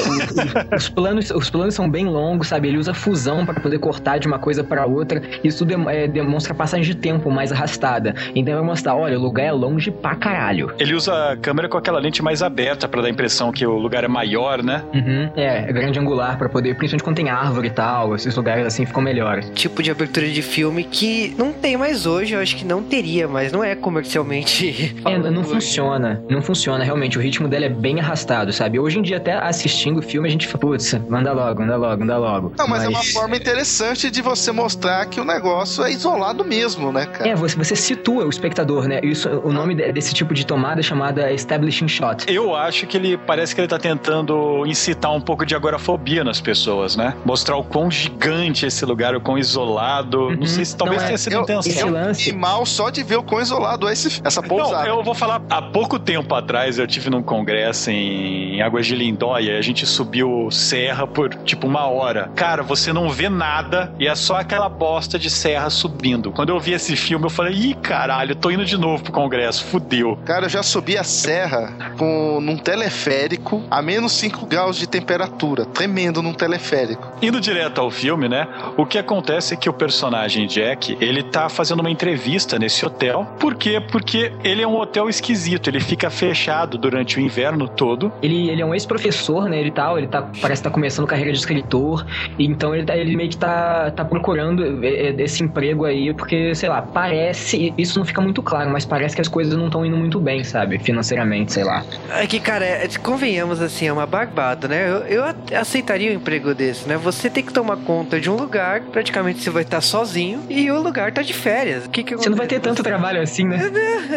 os, planos, os planos são bem longos, sabe? Ele usa fusão para poder cortar de uma coisa para outra. Isso é, demonstra passagem de tempo mais arrastada. Então vai mostrar, olha, o lugar é longe pra caralho. Ele usa a câmera com aquela lente mais aberta para dar a impressão que o lugar é maior, né? Uhum, é, é grande angular pra poder, principalmente quando tem árvore e tal, esses lugares assim ficam melhores. Tipo de abertura de filme que não tem mais hoje, eu acho que não teria, mas não é comercialmente. É, não funciona, não funciona realmente. O ritmo dela é bem arrastado, sabe? Hoje em dia, até assistindo o filme, a gente fala, putz, manda logo, manda logo, manda logo. Não, mas, é uma forma interessante de você mostrar que o negócio é isolado mesmo, né, cara? É, você, você situa o espectador, né? Isso, o nome de- desse tipo de tomada é chamada establishing shot. Eu acho que ele parece que ele tá tentando incitar um pouco de agorafobia nas pessoas, né? Mostrar o quão gigante é esse lugar, o quão isolado. Uhum. Não sei se talvez Não, é- tenha sido eu- intenção. Esse lance. E mal só de ver o quão isolado é esse, essa Não, pousada. eu vou falar, há pouco tempo atrás eu tive num congresso em Águas de Lindóia e a gente subiu serra por tipo uma hora. Cara, você não vê nada e é só aquela bosta de serra subindo. Quando eu vi esse filme, eu falei, ih, caralho, tô indo de novo pro congresso, fudeu. Cara, eu já subi a serra com, num teleférico a menos 5 graus de temperatura. Tremendo num teleférico. Indo direto ao filme, né? O que acontece é que o personagem Jack, ele tá fazendo uma entrevista nesse hotel. Por quê? Porque ele é um hotel esquisito, ele fica fechado durante o inverno todo. Ele, ele é um ex-professor, né? Ele tal, ele tá, parece que tá começando carreira de escritor. Então ele, tá- ele meio que tá, tá procurando é, é, esse emprego aí, porque, sei lá, parece. Isso não fica muito claro, mas parece que as coisas não estão indo muito bem, sabe? Financeiramente, sei lá. É que, cara, é- convenhamos assim, é uma barbada, né? Eu, eu aceitaria um emprego desse, né? Você tem que tomar conta de um lugar, praticamente você vai estar sozinho, e o lugar tá de férias. O que que Você não vai ter tanto trabalho assim, né?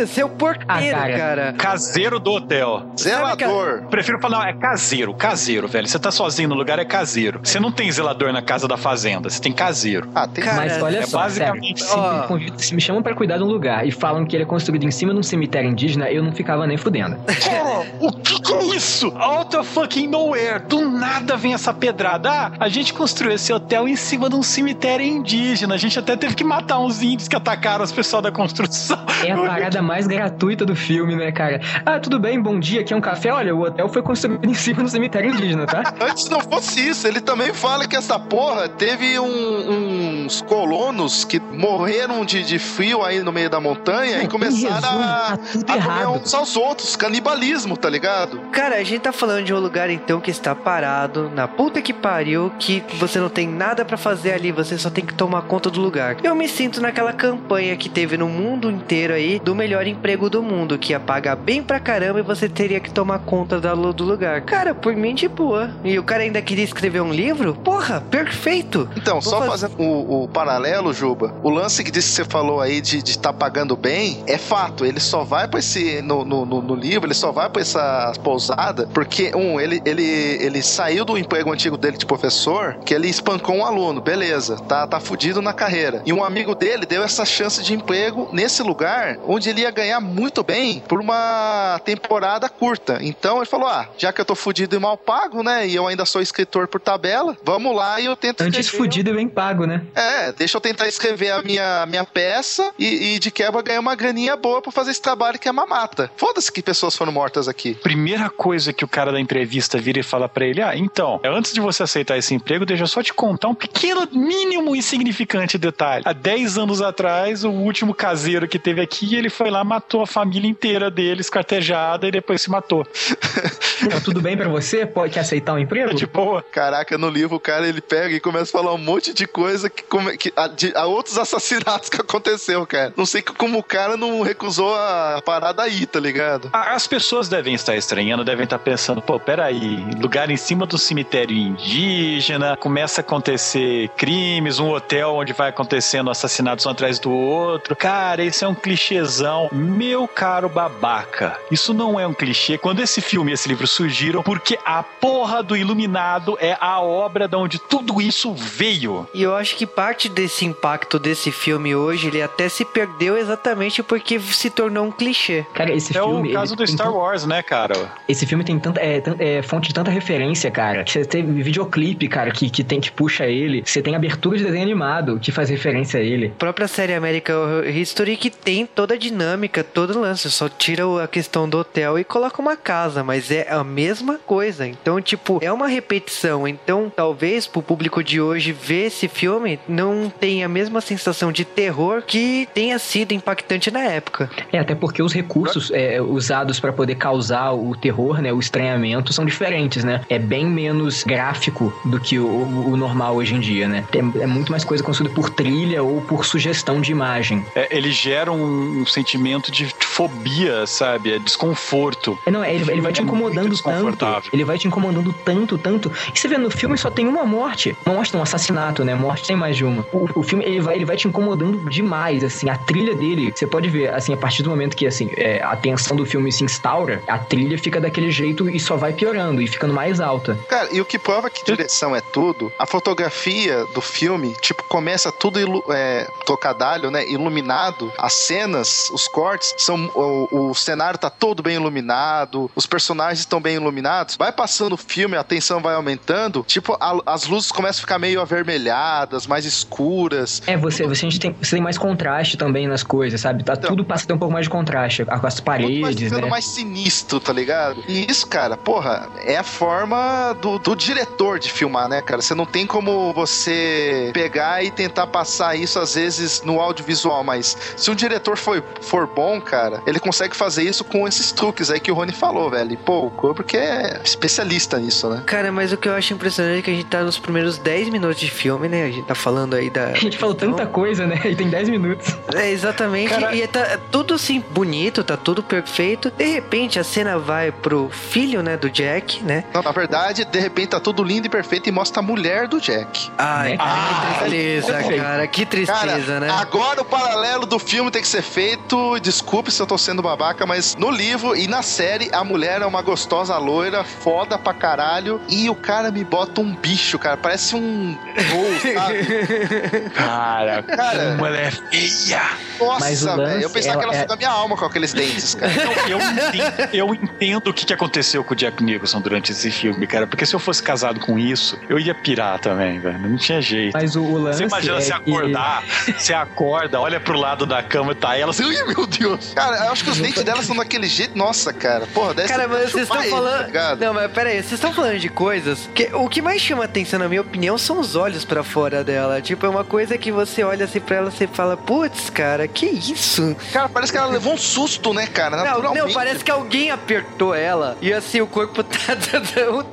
Você é o porteiro, Ah, cara. cara. Caseiro do hotel. Zelador. Prefiro falar, não, é caseiro, caseiro, velho. Você tá sozinho no lugar, é caseiro. Você não tem zelador na casa da fazenda, você tem caseiro. Ah, tem Cara, Mas olha é só, basicamente- sério, se, Ó. me convidam- se me chamam pra cuidar de um lugar e falam que ele é construído em cima de um cemitério indígena, eu não ficava nem fudendo. Cara, o que que é isso? Out of fucking nowhere. Do nada vem essa pedrada. Ah, a gente construiu esse hotel em cima de um cemitério indígena. A gente até teve que matar uns índios que atacaram os pessoal da construção. É a parada mais gratuita do filme, né, cara? Ah, tudo bem, bom dia, aqui é um café. Olha, o hotel foi construído em cima do cemitério indígena, tá? Antes não fosse isso, ele também fala que essa porra teve um- uns colonos que morreram de, de frio aí no meio da montanha e começaram resumo, a, tá a comer uns aos outros. Canibalismo, tá ligado? Cara, a gente tá falando de um lugar então que está parado, na puta que pariu, que você não tem nada pra fazer ali, você só tem que tomar conta do lugar. Eu me sinto naquela campanha que teve no mundo inteiro aí do melhor emprego do mundo, que ia pagar bem pra caramba e você teria que tomar conta da, do lugar. Cara, por mim de boa. E o cara ainda queria escrever um livro? Porra, perfeito! Então, Vou só fazer- fazendo o, o paralelo, Juba, o lance que disse que você falou aí de estar pagando bem é fato. Ele só vai pra esse. No, no, no- livro, ele só vai pra essa pousada porque, um, ele, ele, ele saiu do emprego antigo dele de professor, que ele espancou um aluno, beleza, tá, tá fudido na carreira. E um amigo dele deu essa chance de emprego nesse lugar onde ele ia ganhar muito bem por uma temporada curta. Então ele falou: ah, já que eu tô fudido e mal pago, né? E eu ainda sou escritor por tabela, vamos lá e eu tento Antes escrever fudido e bem pago, né? é, deixa eu tentar escrever a minha, minha peça e, e de quebra ganhar uma graninha boa pra fazer esse trabalho que é mamata. Foda-se que pessoas foram mortas aqui. Primeira coisa que o cara da entrevista vira e fala pra ele: Ah, então, antes de você aceitar esse emprego, deixa eu só te contar um pequeno, mínimo, insignificante detalhe. Há 10 anos atrás, o último caseiro que teve aqui, ele foi lá, matou a família inteira dele, escartejada, e depois se matou. Então, tudo bem pra você? Pode aceitar um emprego? De boa. Caraca, no livro o cara ele pega e começa a falar um monte de coisa que, que a, de, a outros assassinatos que aconteceu, cara. Não sei que- como o cara não recusou a parada aí, tá ligado? As pessoas devem estar estranhando, devem estar pensando, pô, peraí, lugar em cima do cemitério indígena, começa a acontecer crimes, um hotel onde vai acontecendo assassinatos um atrás do outro. Cara, isso é um clichêzão. Meu caro babaca, isso não é um clichê. Quando esse filme e esse livro surgiram, porque a porra do Iluminado é a obra de onde tudo isso veio. E eu acho que parte desse impacto desse filme hoje, ele até se perdeu exatamente porque se tornou um clichê. Cara, esse É filme. o caso do tem Star Wars, né, cara? Esse filme tem tanta. É, é fonte de tanta referência, cara. que Você tem videoclipe, cara, que, que tem que puxa ele. Você tem abertura de desenho animado que faz referência a ele. A própria série American History que tem toda a dinâmica, todo o lance, só tira a questão do hotel e coloca uma casa, mas é a mesma coisa. Então, tipo, é uma repetição. Então, talvez pro público de hoje ver esse filme não tem a mesma sensação de terror que tenha sido impactante na época. É, até porque os recursos é, usados para poder causar o terror, né, o estranhamento, são diferentes, né? É bem menos gráfico do que o, o normal hoje em dia, né? É, é muito mais coisa construída por trilha ou por sugestão de imagem. É, ele gera um, um sentimento de fobia, sabe? É desconforto. É, não, ele, ele vai te É incomodando tanto. desconfortável. Ele vai te incomodando tanto, tanto. E você vê, no filme só tem uma morte. Uma morte não, um assassinato, né? Morte tem mais de uma. O, o filme, ele vai, ele vai te incomodando demais, assim. A trilha dele, você pode ver, assim, a partir do momento que, assim, é, a tensão do filme se instaura, a trilha fica daquele jeito e só vai piorando e ficando mais alta. Cara, e o que prova que direção é tudo, a fotografia do filme, tipo, começa tudo é, tocadalho, né? Iluminado. As cenas, os cortes, são. O, o cenário tá todo bem iluminado, os personagens estão bem iluminados. Vai passando o filme, a tensão vai aumentando, tipo, a- as luzes começam a ficar meio avermelhadas, mais escuras. É, você, você, a gente tem, você tem mais contraste também nas coisas, sabe? Tá, Então. tudo passa a ter um pouco mais de contraste. Com as paredes, ficando né? mais sinistro, tá ligado? E isso, cara, porra, é a forma do, do diretor de filmar, né, cara? Você não tem como você pegar e tentar passar isso, às vezes, no audiovisual, mas se um diretor for, for bom, cara, ele consegue fazer isso com esses truques aí que o Rony falou, velho. E, pô, o Kubrick é especialista nisso, né? Cara, mas o que eu acho impressionante é que a gente tá nos primeiros 10 minutos de filme, né? A gente tá falando aí da. A gente falou tanta coisa, né? E tem 10 minutos. É, exatamente. Cara- E tá tudo assim, bonito, tá tudo perfeito. De repente a cena vai pro filho, né, do Jack, né? Não, na verdade, de repente tá tudo lindo e perfeito e mostra a mulher do Jack. Ai, Ah, que tristeza, cara. Que tristeza, Cara, né? agora o paralelo do filme tem que ser feito. Desculpe se eu tô sendo babaca, mas no livro e na série, a mulher é uma gostosa loira, foda pra caralho. E o cara me bota um bicho, cara. Parece um gol, sabe? Cara, Cara. como ela é feia. Nossa, lance velho. Eu pensava é- que ela é- suga minha alma com aqueles dentes, cara. Eu, eu entendo, eu entendo o que, que aconteceu com o Jack Nicholson durante esse filme, cara. Porque se eu fosse casado com isso, eu ia pirar também, velho. Não tinha jeito. Mas o, o lance Você imagina é se que- acordar, você acorda, olha pro lado da cama e tá ela assim, ai meu Deus. Cara, eu acho que os dentes dela são daquele jeito. Nossa, cara. Porra, deve Cara, ser mas vocês estão tá falando. ligado? não, mas pera aí, vocês estão falando de coisas que o que mais chama atenção, na minha opinião, são os olhos pra fora dela. Tipo, é uma coisa que você olha assim pra ela e fala, putz, cara, que isso? Cara, parece que ela levou um susto, né, cara? Não, Naturalmente. não, parece que alguém apertou ela e assim o corpo tá.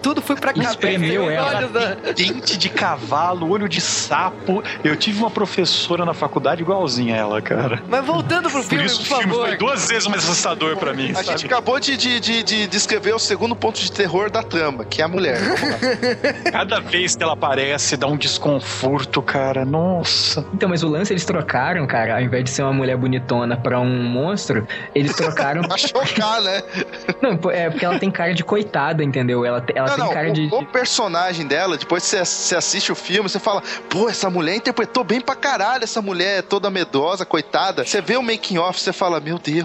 tudo foi pra cabeça. Espremeu ela. da- Dente de cavalo, olho de sapo. Eu tive uma professora na faculdade igualzinha a ela, cara. Mas voltando pro Por filme, isso por o filme favor. foi duas vezes mais assustador pra mim. A sabe? gente acabou de, de, de, de descrever o segundo ponto de terror da trama, que é a mulher. Cada vez que ela aparece, dá um desconforto, cara. Nossa. Então, mas o lance eles trocaram, cara, ao invés de ser uma mulher bonitona pra um monstro, eles trocaram. Pra chocar, né? não, é porque ela tem cara de coitada, entendeu? Ela, ela não, tem não, cara o, de. o personagem dela, depois que você, você assiste o filme, você fala, pô, essa mulher interpretou bem pra caralho, essa mulher é toda medrosa, coitada. Você vê o making off, você fala, meu Deus,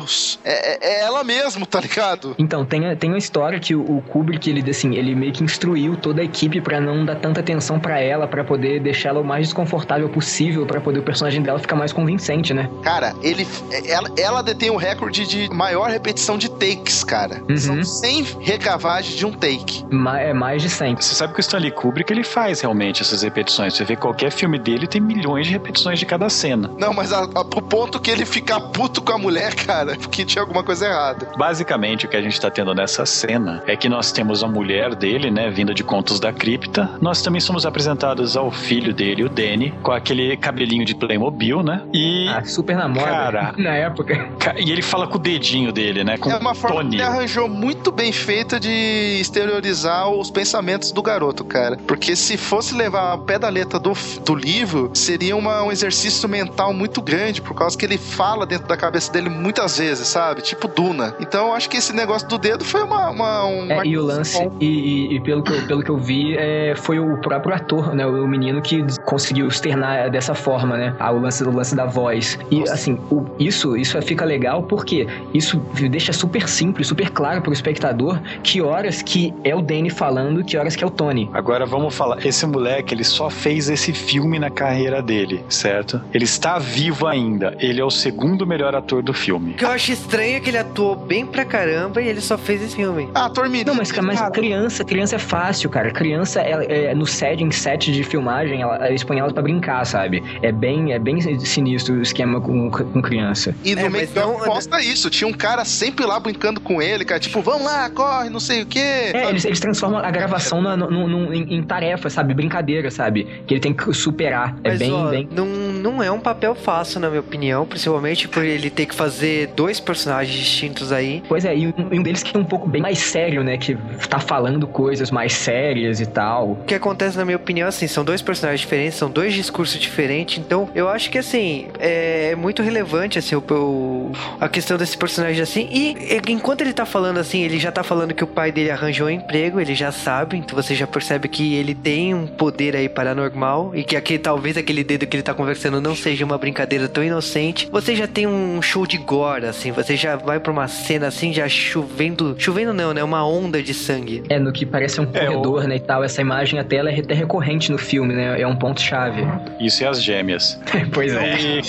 é, é- é ela mesmo, tá ligado? Então, tem, tem uma história que o, o Kubrick, ele, assim, ele meio que instruiu toda a equipe pra não dar tanta atenção pra ela, pra poder deixá-la o mais desconfortável possível, pra poder o personagem dela ficar mais convincente, né? Cara, ele, ela, ela detém o recorde de maior repetição de takes, cara. Uhum. São 100 recavagens de um take. Ma- é mais de 100. Você sabe que o Stanley Kubrick ele faz realmente essas repetições. Você vê qualquer filme dele tem milhões de repetições de cada cena. Não, mas a, a, pro ponto que ele fica puto com a mulher, cara, porque tinha alguma coisa errada. Basicamente, o que a gente tá tendo nessa cena é que nós temos a mulher dele, né, vinda de Contos da Cripta. Nós também somos apresentados ao filho dele, o Danny, com aquele cabelinho de Playmobil, né? E, Ah, super na moda. Cara. Na época. ca- e ele fala com o dedinho dele, né? Com É uma forma Tony. que ele arranjou muito bem feita de exteriorizar os pensamentos do garoto, cara. Porque se fosse levar a pé da letra do, do livro, seria uma- um exercício mental muito grande, por causa que ele fala dentro da cabeça dele muitas vezes, sabe? Tipo Duna. Então eu acho que esse negócio do dedo foi uma. uma um É, e o lance, e, e- e pelo, que eu, pelo que eu vi, é, foi o próprio ator, né? O menino que conseguiu externar dessa forma, né? Ah, o lance, o lance da voz. E assim, o- isso, isso fica legal porque isso deixa super simples, super claro pro espectador que horas que é o Danny falando, que horas que é o Tony. Agora vamos falar. Esse moleque, ele só fez esse filme na carreira dele, certo? Ele está vivo ainda. Ele é o segundo melhor ator do filme. Que eu acho estranho é que ele atuou bem pra caramba e ele só fez esse filme. Ah, ator mirim. Não, mas, mas criança, criança é fácil, cara. Criança, ela, é, no set, em set de filmagem, ela, eles põem elas pra brincar, sabe? É bem, é bem sinistro o esquema com, com criança. E no É, meio mas não- mostra isso. Tinha um cara sempre lá brincando com ele, cara. Tipo, vamos lá, corre, não sei o quê. É, eles, eles transformam a gravação na- no- no- em, em tarefa, sabe? Brincadeira, sabe? Que ele tem que superar. É Mas, bem, ó, bem. Não, não é um papel fácil, na minha opinião, principalmente por ele ter que fazer dois personagens distintos aí. Pois é, e um, deles que é um pouco bem mais sério, né? Que tá falando coisas mais sérias e tal. O que acontece, na minha opinião, assim, são dois personagens diferentes, são dois discursos diferentes, então eu acho que, assim, é muito relevante, assim, o, o- a questão desse personagem, assim, e e enquanto ele tá falando, assim, ele já tá falando que o pai dele arranjou um emprego, ele já sabe, então você já percebe que ele tem um poder aí paranormal, e que aqui, talvez aquele dedo que ele tá conversando não seja uma brincadeira tão inocente. Você já tem um show de gore, assim, você já vai pra uma cena, assim, já chovendo, chovendo não, né, uma onda de sangue. É, no que parece um É, corredor, né, e tal. Essa imagem até ela é até recorrente no filme, né? É um ponto-chave. Isso e as gêmeas. pois é. E-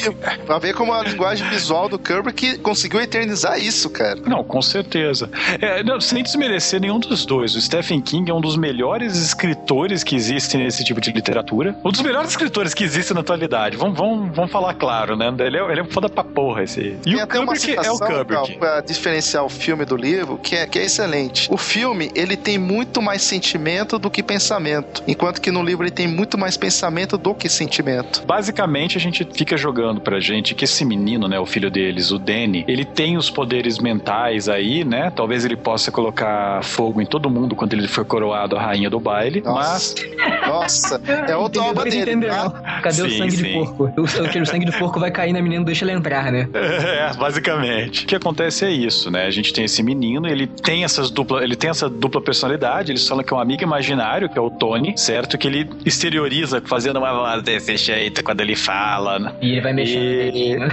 Pra ver como a linguagem visual do Kubrick conseguiu eternizar isso, cara. Não, com certeza. É, não, sem desmerecer nenhum dos dois. O Stephen King é um dos melhores escritores que existem nesse tipo de literatura. Um dos melhores escritores que existem na atualidade. Vamos, vamos, vamos falar claro, né? Ele é, ele é foda pra porra esse. E Tem o até uma Kubrick é o citação Kubrick. pra diferenciar o filme do livro, que é, que é excelente. O filme, ele tem muito mais sentimento do que pensamento, enquanto que no livro ele tem muito mais pensamento do que sentimento. Basicamente, a gente fica jogando pra gente que esse menino, né, o filho deles, o Danny, ele tem os poderes mentais aí, né? Talvez ele possa colocar fogo em todo mundo quando ele for coroado a rainha do baile, mas Nossa, nossa, é outra obra dele. Tá? Cadê o Sim, sangue de sim. Porco? O, o, o sangue de porco vai cair na menina, não deixa ela entrar, né? É, basicamente. O que acontece é isso, né? A gente tem esse menino, ele tem essas dupla, ele tem essa dupla personalidade, eles falam que é um amigo imaginário, que é o Tony, certo? Que ele exterioriza fazendo uma voz desse jeito quando ele fala, né? E ele vai mexendo E- dedinho. né?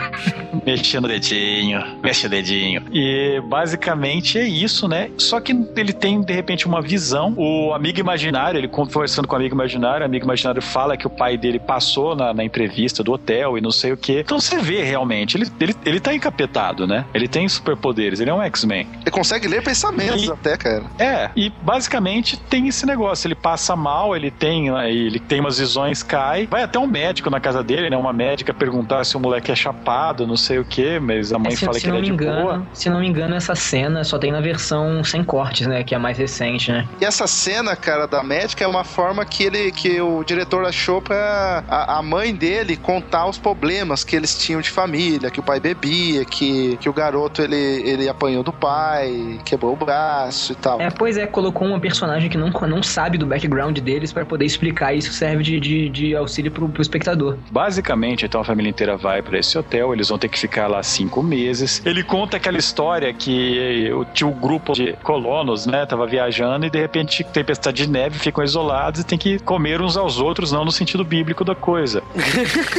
Mexendo o dedinho, mexe o dedinho. E basicamente é isso, né? Só que ele tem, de repente, uma visão. O amigo imaginário, ele conversando com o amigo imaginário, o amigo imaginário fala que o pai dele passou na, na entrevista do hotel e não sei o quê. Então você vê realmente, ele, ele, ele tá encapetado, né? Ele tem superpoderes, ele é um X-Men. Ele consegue ler pensamentos E- até, cara. É, e basicamente tem esse negócio. Ele passa mal, ele tem, ele tem umas visões, cai. Vai até um médico na casa dele, né? Uma médica perguntar se o moleque é chapado, não sei o quê, mas a mãe É, se, fala se que não ele é me de engano, boa. se não me engano, essa cena só tem na versão sem cortes, né? Que é a mais recente, né? E essa cena, cara, da médica é uma forma que ele, que o diretor achou pra a, a mãe dele contar os problemas que eles tinham de família, que o pai bebia, que, que o garoto ele, ele apanhou do pai, quebrou o braço e tal. É, pois é, colocou uma personagem que não, não sabe do background deles pra poder explicar isso serve de, de, de auxílio pro, pro espectador. Basicamente, então a família inteira vai pra esse hotel, eles vão ter que ficar lá cinco meses. Ele conta aquela história que o- tinha um grupo de colonos, né, tava viajando e de repente tempestade de neve, ficam isolados e tem que comer uns aos outros, não no sentido bíblico da coisa.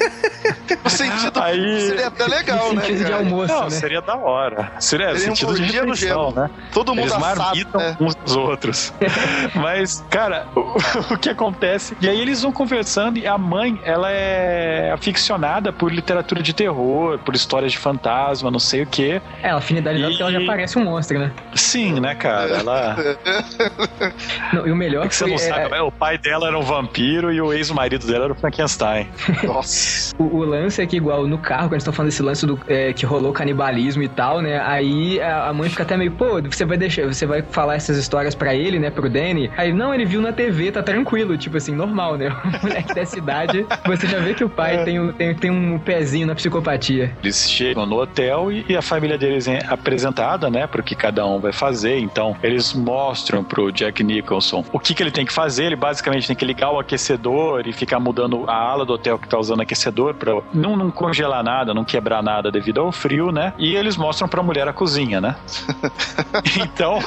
O sentido Aí- seria até legal, né? sentido de almoço, Não, né? seria da hora. Seria, Seria um sentido de dia no refeição, gelo. né? Todo mundo Eles assado, marmitam né? uns dos outros. Mas, cara, o, o que acontece? E aí eles vão conversando e a mãe, ela é aficionada por literatura de terror, por histórias de fantasma, não sei o quê. É, a afinidade dela é porque ela já E- parece um monstro, né? Sim, né, cara? Ela. Não, e o melhor É que você foi, não é, sabe, é, o pai dela era um vampiro e o ex-marido dela era o Frankenstein. Nossa. O, o lance é que, igual no carro, quando eles estão falando desse lance do é, que rolou canibalismo e tal, né? Aí a, a mãe fica até meio, pô, você vai deixar, você vai falar essas histórias pra ele, né? Pro Danny. Aí, não, ele viu na TV, tá tranquilo, tipo assim, normal, né? O moleque dessa idade, você já vê que o pai tem, um- tem, tem um pezinho na psicopatia. Eles chegam no hotel e, e a família deles é apresentada, né, pro que cada um vai fazer. Então, eles mostram pro Jack Nicholson o que, que ele tem que fazer. Ele basicamente tem que ligar o aquecedor e ficar mudando a ala do hotel que tá usando aquecedor pra não, não congelar nada, não quebrar nada devido ao frio, né? E eles mostram pra mulher a cozinha, né? então,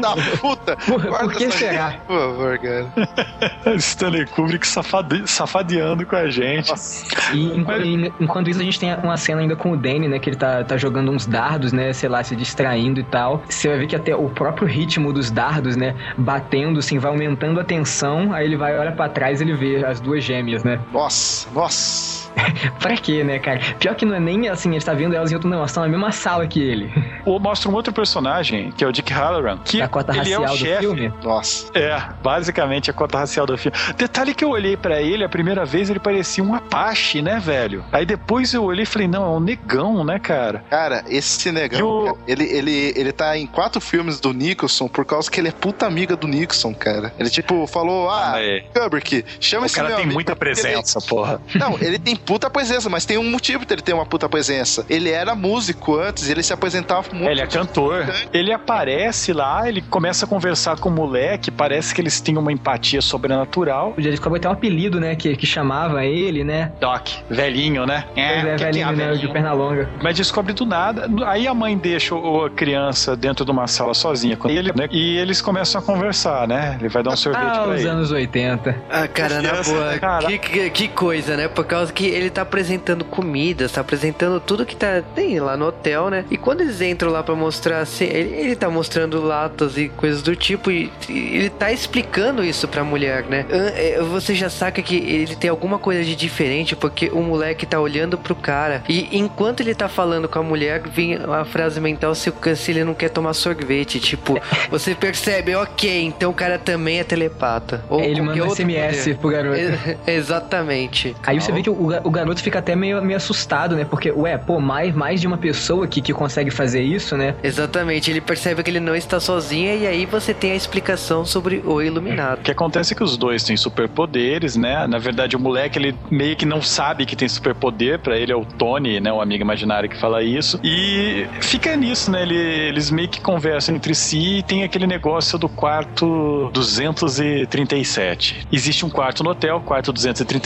da puta. Por, por que será? Por favor, cara. Stanley Kubrick safade- safadeando com a gente. Nossa. E enqu- e enquanto isso, a gente tem uma cena ainda com o Danny, né? Que ele tá, tá jogando uns dardos, né? Sei lá, se distraindo e tal. Você vai ver que até o próprio ritmo dos dardos, né? Batendo, assim, vai aumentando a tensão. Aí ele vai, olha pra trás ele vê as duas gêmeas, né? Nossa, nossa. Pra quê, né, cara? Pior que não é nem assim, ele tá vendo elas em outro. Não, elas estão na mesma sala que ele. Ou mostra um outro personagem, que é o Dick Halloran, que Da cota ele é racial o do chefe. filme. Nossa. É, basicamente a cota racial do filme. Detalhe que eu olhei pra ele a primeira vez, ele parecia um Apache, né, velho? Aí depois eu olhei e falei, não, é um negão, né, cara? Cara, esse negão, o- cara, ele, ele, ele tá em quatro filmes do Nicholson por causa que ele é puta amiga do Nixon, cara. Ele, tipo, falou, ah, É. Kubrick, chama O esse cara meu tem amigo muita ele- presença, porra. Não, ele tem puta presença, mas tem um motivo dele ter uma puta presença. Ele era músico antes, ele se apresentava muito. Ele é cantor. Ele aparece lá, ele começa a conversar com o moleque, parece que eles têm uma empatia sobrenatural. Ele ficou até um apelido, né? Que, que chamava ele, né? Doc, velhinho, né? É, o que que velhinho, é, né? De velhinho? perna longa. Mas descobre do nada. Aí a mãe deixa o- a criança dentro de uma sala sozinha com ele, né? E eles começam a conversar, né? Ele vai dar um sorvete Ah, pra os ele. anos 80. Ah, cara, na boa, né, cara? que, que, que coisa, né? Por causa que ele tá apresentando comidas, tá apresentando tudo que tá tem lá no hotel, né? E quando eles entram lá pra mostrar, assim, ele, ele tá mostrando latas e coisas do tipo, e, e ele tá explicando isso pra mulher, né? É, Você já saca que ele tem alguma coisa de diferente, porque o moleque tá olhando pro cara, e enquanto ele tá falando com a mulher, vem a frase mental se, o- se ele não quer tomar sorvete, tipo, você percebe, ok, então o cara também é telepata. Ou ele qualquer manda SMS poder. pro garoto. É, exatamente. Aí você vê que o, o garoto fica até meio, meio assustado, né? Porque, ué, pô, mais, mais de uma pessoa que, que consegue fazer isso, né? Exatamente, ele percebe que ele não está sozinho e aí você tem a explicação sobre o O iluminado. que acontece é que os dois têm superpoderes, né? Na verdade, o moleque, ele meio que não sabe que tem superpoder. Pra ele é o Tony, né? O amigo imaginário que fala isso. E fica nisso, né? Ele- eles meio que conversam entre si e tem aquele negócio do quarto 237. Existe um quarto no hotel, quarto 237,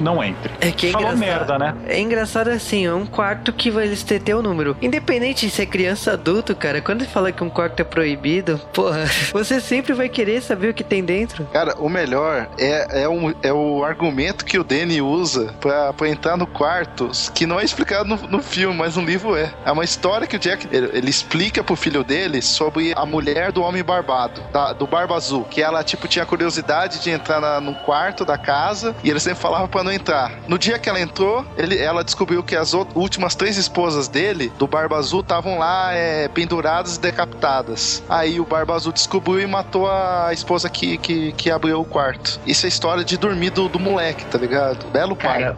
não entre. É que é Falou engraçado. merda, né? É engraçado assim, é um quarto que vai eles ter, o número. Independente de ser criança ou adulto, cara, quando ele fala que um quarto é proibido, porra, você sempre vai querer saber o que tem dentro. Cara, o melhor é, é, um, é o argumento que o Danny usa pra, pra entrar no quarto, que não é explicado no, no filme, mas no livro é. É uma história que o Jack ele, ele explica pro filho dele sobre a mulher do homem barbado, da- do Barba Azul, que ela, tipo, tinha curiosidade de entrar na, no quarto da casa e ele sempre falava pra não entrar. No dia que ela entrou, ele, ela descobriu que as últimas três esposas dele, do Barba Azul, estavam lá é, penduradas e decapitadas. Aí o Barba Azul descobriu e matou a esposa que, que, que abriu o quarto. Isso é história de dormir do, do moleque, tá ligado? Belo pai. Cara,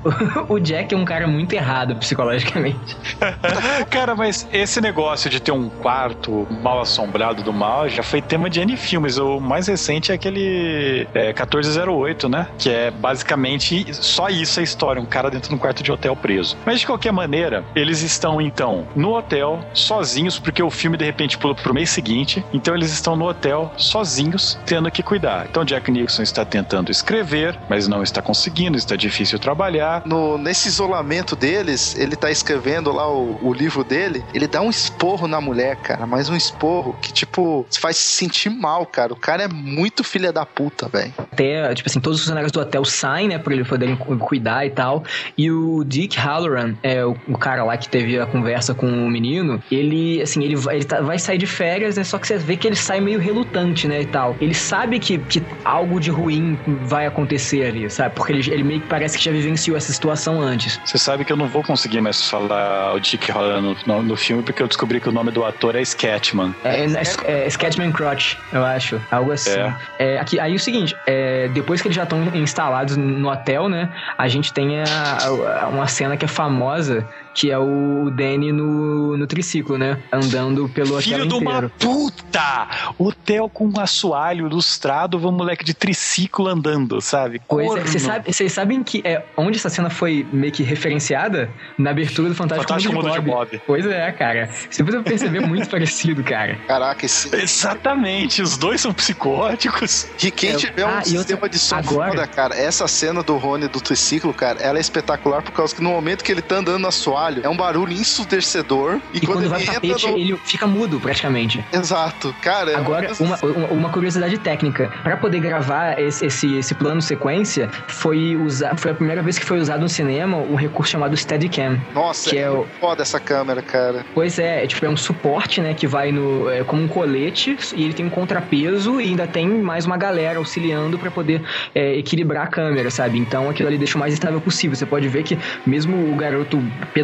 o, o Jack é um cara muito errado psicologicamente. Cara, mas esse negócio de ter um quarto mal assombrado do mal já foi tema de N filmes. O mais recente é aquele é, 1408, né? Que é basicamente só isso a história: um cara dentro de um quarto de hotel preso. Mas de qualquer maneira, eles estão então no hotel, sozinhos, porque o filme de repente pula pro mês seguinte. Então eles estão no hotel, sozinhos, tendo que cuidar. Então Jack Nixon está tentando escrever, mas não está conseguindo, está difícil trabalhar. No, nesse isolamento deles, ele tá escrevendo lá o, o livro dele, ele dá um esporro na mulher, cara, mas um esporro que, tipo, faz se sentir mal, cara. O cara é muito filha da puta, velho. Até, tipo assim, todos os funcionários do hotel saem, né, pra ele poderem cu- cuidar e tal. E o Dick Halloran, é o, o cara lá que teve a conversa com o menino, ele, assim, ele, vai, ele tá- vai sair de férias, né, só que você vê que ele sai meio relutante, né, e tal. Ele sabe que, que algo de ruim vai acontecer ali, sabe? Porque ele, ele meio que parece que já vivenciou essa situação antes. Você sabe que eu não vou conseguir mais falar o Dick Halloran no, no, no filme porque eu descobri que o nome do ator é Sketchman. É, é, é Sketchman Crotch, eu acho. Algo assim. É. É, aqui, aí o seguinte, é, depois que eles já estão instalados no hotel, né? A gente tem a- a- uma cena que é famosa, que é o Danny no, no triciclo, né? Andando pelo Filho hotel de uma puta! Hotel com um assoalho ilustrado, um moleque de triciclo andando, sabe? É, Corno. vocês sabem, vocês sabem que é onde essa cena foi meio que referenciada? Na abertura do Fantástico, Fantástico Mundo de Mundo de Bob. Bob. Pois é, cara. Você pode perceber muito parecido, cara. Caraca, esse. Exatamente, os dois são psicóticos. E quem É, tiver ah, um e sistema outra- de som agora- foda, cara, essa cena do Rony do triciclo, cara, ela é espetacular por causa que no momento que ele tá andando na assoalho, assoalho, é um barulho ensurdecedor. E, E quando, quando, vai ele pro tapete, no... ele fica mudo praticamente. Exato, cara. é Agora, coisa uma, assim. uma, uma curiosidade técnica. Pra poder gravar esse, esse, esse plano sequência, foi, usa, foi a primeira vez que foi usado no cinema um recurso chamado Steadicam. Nossa, que é, é o- foda essa câmera, cara. Pois é, é, tipo, é um suporte, né, que vai no, é, como um colete, e ele tem um contrapeso e ainda tem mais uma galera auxiliando pra poder é, equilibrar a câmera, sabe? Então aquilo ali deixa o mais estável possível. Você pode ver que mesmo o garoto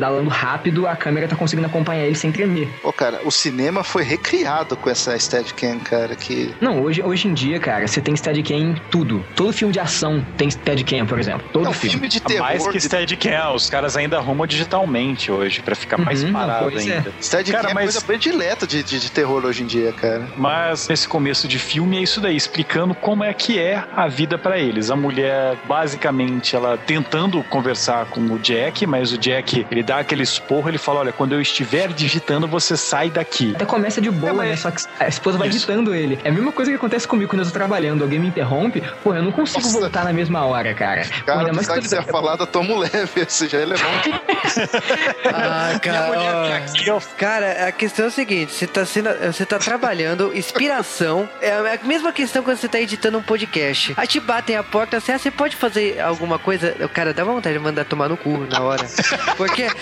pedalando rápido, a câmera tá conseguindo acompanhar ele sem tremer. Pô, cara, o cinema foi recriado com essa Steadicam, cara, que... Não, hoje, hoje em dia, cara, você tem Steadicam em tudo. Todo filme de ação tem Steadicam, por exemplo. Todo É um filme. filme de terror. Mais que Steadicam, os caras ainda arrumam digitalmente hoje, pra ficar mais Uhum, parado é. ainda. Steadicam Cara, é mas- coisa predileta de, de, de terror hoje em dia, cara. Mas nesse começo de filme é isso daí, explicando como é que é a vida pra eles. A mulher, basicamente, ela tentando conversar com o Jack, mas o Jack, ele dá aquele esporro, ele fala: Olha, quando eu estiver digitando, você sai daqui. Até começa de boa, É, mas- né? Só que a esposa vai Isso. irritando ele. É a mesma coisa que acontece comigo quando eu tô trabalhando. Alguém me interrompe, pô, eu não consigo Nossa. voltar na mesma hora, cara. Cara, mais que você ia falar da Tomo Leve, você já ia levar um... Ah, cara. ó, Cara, a questão é o seguinte: você tá, sendo, você tá trabalhando, inspiração. É a mesma questão quando você tá editando um podcast. Aí te batem a porta assim, ah, você pode fazer alguma coisa? O cara dá vontade de mandar tomar no cu na hora. Porque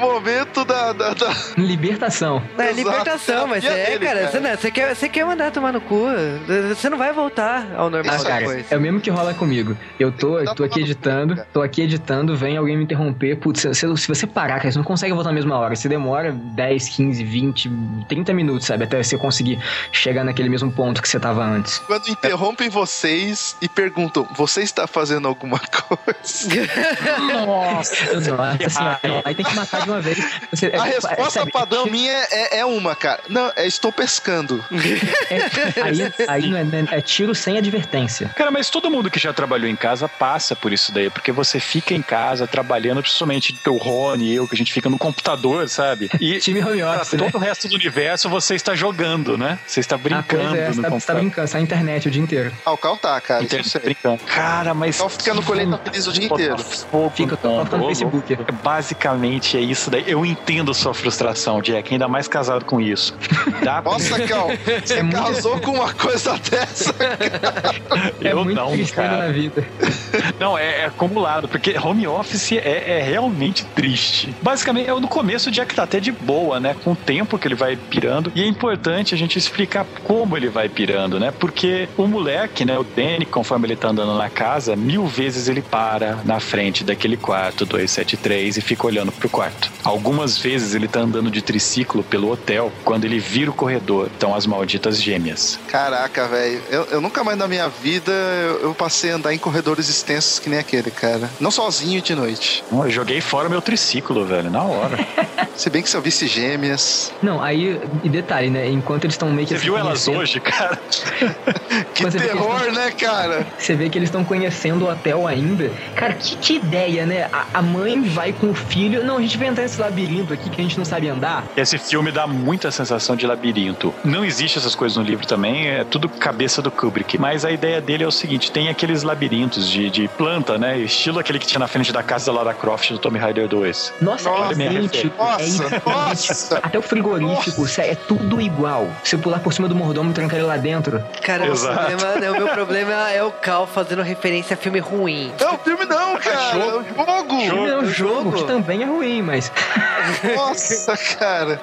momento da... da, da- Libertação. é libertação, mas é, dele, cara. cara. Você, não, você, quer, você quer mandar tomar no cu. Você não vai voltar ao normal Ah, cara, depois. é o mesmo que rola comigo. Eu tô, eu Tá tô aqui editando, cu, tô aqui editando, vem alguém me interromper. Putz, se, se você parar, cara, você não consegue voltar na mesma hora. Você demora 10, 15, 20, 30 minutos, sabe? Até você conseguir chegar naquele mesmo ponto que você tava antes. Quando interrompem vocês e perguntam, você está fazendo alguma coisa? Nossa, nossa senhora. Aí tem que matar de uma vez. Você, A é, resposta sabe, padrão minha é, é uma, cara. Não, é estou pescando. é- aí aí não é, é- é tiro sem advertência. Cara, mas todo mundo que já trabalhou em casa passa por isso daí, porque você fica em casa trabalhando, principalmente o Rony e eu, que a gente fica no computador, sabe? E Time home pra office, né? todo o resto do universo você está jogando, né? Você está Ah, brincando é, no você tá, você tá computador. brincando, você tá na internet o dia inteiro. Ah, o Cal tá, cara. Isso Internet sei. brincando. Cara, mas. Só fica no coleta feliz o dia inteiro. Fogo Fica, tô no. Facebook. Basicamente é isso daí. Eu entendo sua frustração, Jack, ainda mais casado com isso. Dá pra... Nossa, Cal, você É muito- casou com uma coisa dessa. É eu muito não, tristeza cara. na vida. Não, é, é acumulado, porque home office é, é realmente triste. Basicamente, é no começo o Jack tá até de boa, né? Com o tempo que ele vai pirando. E é importante a gente explicar como ele vai pirando, né? Porque o moleque, né? O Danny, conforme ele tá andando na casa, mil vezes ele para na frente daquele quarto 273 e fica olhando pro quarto. Algumas vezes ele tá andando de triciclo pelo hotel. Quando ele vira o corredor, estão as malditas gêmeas. Caraca, velho. Eu, eu nunca mais na minha vida eu, eu passei a andar em corredores extensos que nem aquele, cara. Não sozinho de noite. Eu joguei fora meu triciclo, velho, na hora. Se bem que se eu visse gêmeas. Não, aí, e detalhe, né? Enquanto eles estão meio que Você viu elas conhecendo- hoje, cara? Que vê que terror, né, cara? Você vê que eles estão conhecendo o hotel ainda. Cara, que, que ideia, né? A, a mãe vai com o filho. Não, a gente vai entrar nesse labirinto aqui que a gente não sabe andar. Esse filme dá muita sensação de labirinto. Não existe essas coisas no livro também, é tudo cabeça do Kubrick. Mas a ideia dele é o seguinte: tem aqueles labirintos de, de planta, né? Estilo aquele que tinha na frente da casa da Lara Croft do Tomb Raider 2. Nossa, Nossa, é. Nossa, é idêntico. nossa. Até o frigorífico, cê- é tudo igual. Se eu pular por cima do mordomo e trancar ele lá dentro. Cara, o, Exato. problema, né, o meu problema é o Cal fazendo referência a filme ruim. Não, filme não, cara. É jogo. o jogo. Jogo. Não, o o jogo, que também é ruim, mas. Nossa, cara.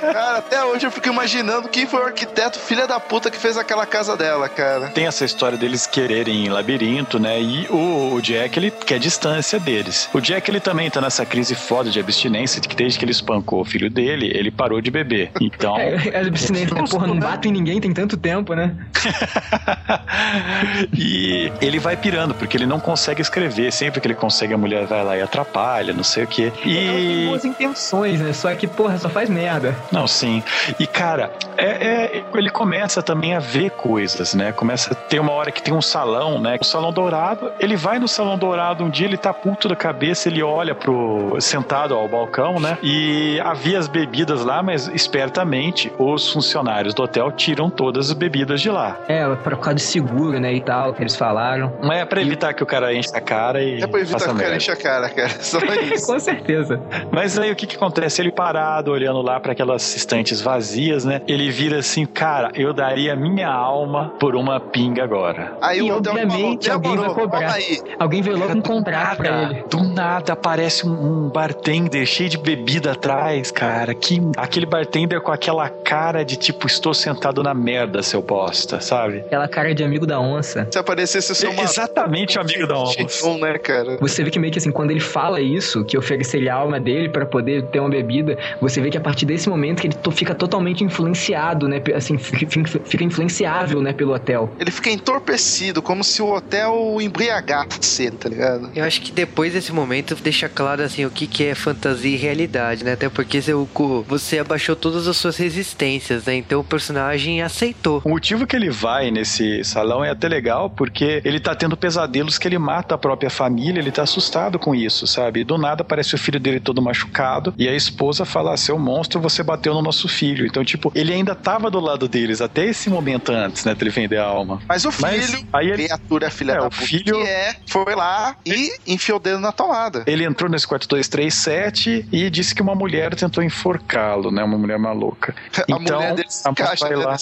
Cara, até hoje eu fico imaginando quem foi o arquiteto filha da puta que fez aquela casa dela, cara. Tem essa história deles quererem labirinto, né? E o, o Jack, ele quer distância deles. O Jack, ele também tá nessa crise foda de abstinência, de que desde que ele espancou o filho dele, ele parou de beber. Então. É, é abstinência, né? Porra, não bato em ninguém tem tanto tempo, né? e ele vai pirando, porque ele não consegue escrever. Sempre que ele consegue, a mulher vai lá e atrapalha, não sei o quê. Ela tem E. boas intenções, né? Só que, porra, só faz merda. Não, sim. E, cara, é, é- ele começa também a ver coisas, né? Começa a ter uma hora que tem um salão, né? O salão dourado. Ele vai no salão dourado um dia, ele tá puto da cabeça, ele olha pro. sentado ao balcão, né? E E havia as bebidas lá, mas espertamente os funcionários do hotel tiram todas as bebidas de lá. É, por causa de seguro, né, e tal, que eles falaram. Não é pra evitar que o cara enche a cara e. É pra evitar que o cara enche a cara, cara. Só isso. Com certeza. Mas aí o que que acontece? Ele parado, olhando lá para aquelas estantes vazias, né? Ele vira assim, cara, eu daria minha alma por uma pinga agora. Aí E o hotel obviamente falou, alguém vai "Demorou, cobrar." Alguém veio logo um contrato pra ele. do nada aparece um, um bartender cheio de bebida atrás, cara. Que aquele bartender com aquela cara de tipo, estou sentado na merda, seu bosta, sabe? Aquela cara de amigo da onça. Se aparecesse o seu É exatamente o amigo da onça. Chifão, né, cara? Você vê que meio que assim, quando ele fala isso, que ofereceria a alma dele pra poder ter uma bebida, você vê que a partir desse momento que ele fica totalmente influenciado, né? Assim, fica, influenciável, né, pelo hotel. Ele fica entorpecido, como se o hotel embriagasse ele, tá ligado? Eu acho que depois desse momento deixa claro assim o que, que é fantasia e realidade, né? Até porque você, o- você abaixou todas as suas resistências, né? Então o personagem aceitou. O motivo que ele vai nesse salão é até legal, porque ele tá tendo pesadelos que ele mata a própria família, ele tá assustado com isso, sabe? E do nada aparece o filho dele todo machucado, e a esposa fala: seu monstro, você bateu no nosso filho. Então, tipo, ele ainda tava do lado deles até esse momento antes, né, dele vender a alma. Mas o Mas filho, aí ele- criatura filha É, da o puta filho- que é, foi lá e enfiou o dedo na tomada. Ele entrou nesse quarto 237 e disse que uma mulher tentou enforcá-lo, né? Uma mulher maluca. a Então, mulher dele se encaixa vai lá.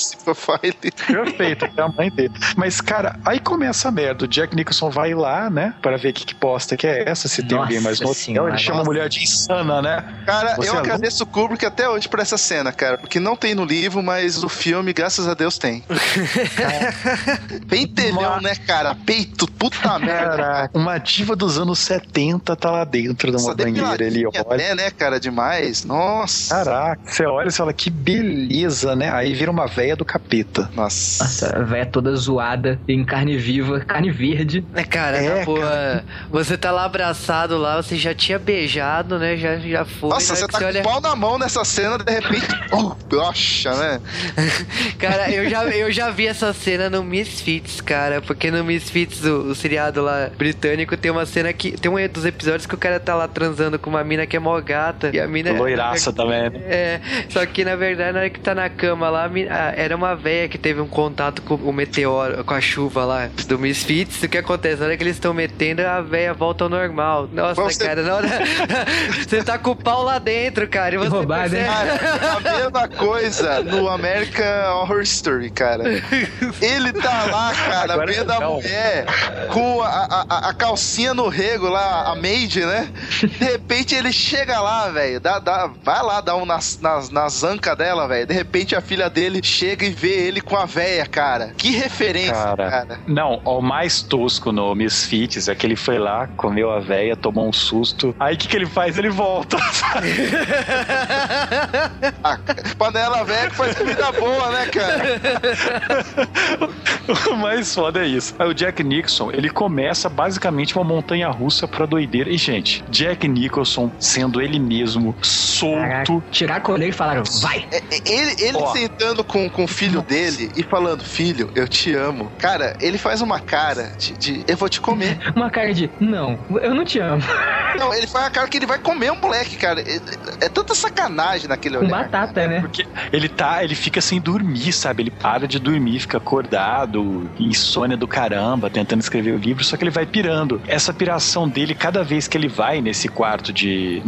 Perfeito, até a mãe dele. Mas, cara, aí começa a merda. O Jack Nicholson vai lá, né? Para ver que, que posta que é essa, se tem Nossa alguém mais no hotel. senhora, Ele chama a mulher de insana, né? Cara, Você eu é agradeço o Kubrick até hoje por essa cena, cara. Porque não tem no livro, mas o filme, graças a Deus, tem. Pentelhão, né, cara? Peito, puta merda. Caraca, uma diva dos anos 70 tá lá dentro de uma banheira. Ele olha. até, né, cara? Demais. Nossa. Caraca, você olha e fala, que beleza, né? Aí vira uma véia do capeta. Nossa. Nossa, a véia toda zoada, em carne viva, carne verde. É, cara, É, na boa, você tá lá abraçado lá, você já tinha beijado, né? Já, já foi. Nossa, você tá que com olha- o pau na mão nessa cena, de repente. Oh, né? Cara, eu já, eu já vi essa cena no Misfits, cara. Porque no Misfits, o, o seriado lá britânico, tem uma cena que. Tem um dos episódios que o cara tá lá transando com uma mina que é mó gata. E a mina. Loiraça também, né? É, só que na verdade, na hora que tá na cama lá, a mi- a- era uma véia que teve um contato com o meteoro, com a chuva lá do Misfits. O que acontece? Na hora que eles estão metendo, a véia volta ao normal. Nossa, Você- cara, na hora. você tá com o pau lá dentro, cara. E você roubada, hein? percebe- Cara, a mesma coisa no American Horror Story, cara. Ele tá lá, cara, Agora vendo a mulher com a, a, a calcinha no rego lá, a maid, né? De repente ele chega lá, velho, dá, dá, vai lá dar um nas, nas, nas ancas dela, velho. De repente a filha dele chega e vê ele com a véia, cara. Que referência, Cara. cara. Não, o mais tosco no Misfits é que ele foi lá, comeu a véia, tomou um susto. Aí o que, que ele faz? Ele volta. A panela velha que faz comida boa, né, cara? o mais foda é isso. Aí o Jack Nixon, ele começa basicamente uma montanha russa pra doideira. E, gente, Jack Nicholson sendo ele mesmo, solto. Caraca, tirar a coleira e falaram, vai! É, é, Ele, ele Ó. sentando com, com o filho dele e falando, filho, eu te amo. Cara, ele faz uma cara de, de, eu vou te comer. Uma cara de, não, eu não te amo. Não, ele faz a cara que ele vai comer um moleque, cara. É, é tanta sacanagem naquele Com olhar. batata, né? Porque ele tá, ele fica sem dormir, sabe? Ele para de dormir, fica acordado, insônia do caramba, tentando escrever o livro, só que ele vai pirando. Essa piração dele, cada vez que ele vai nesse quarto de.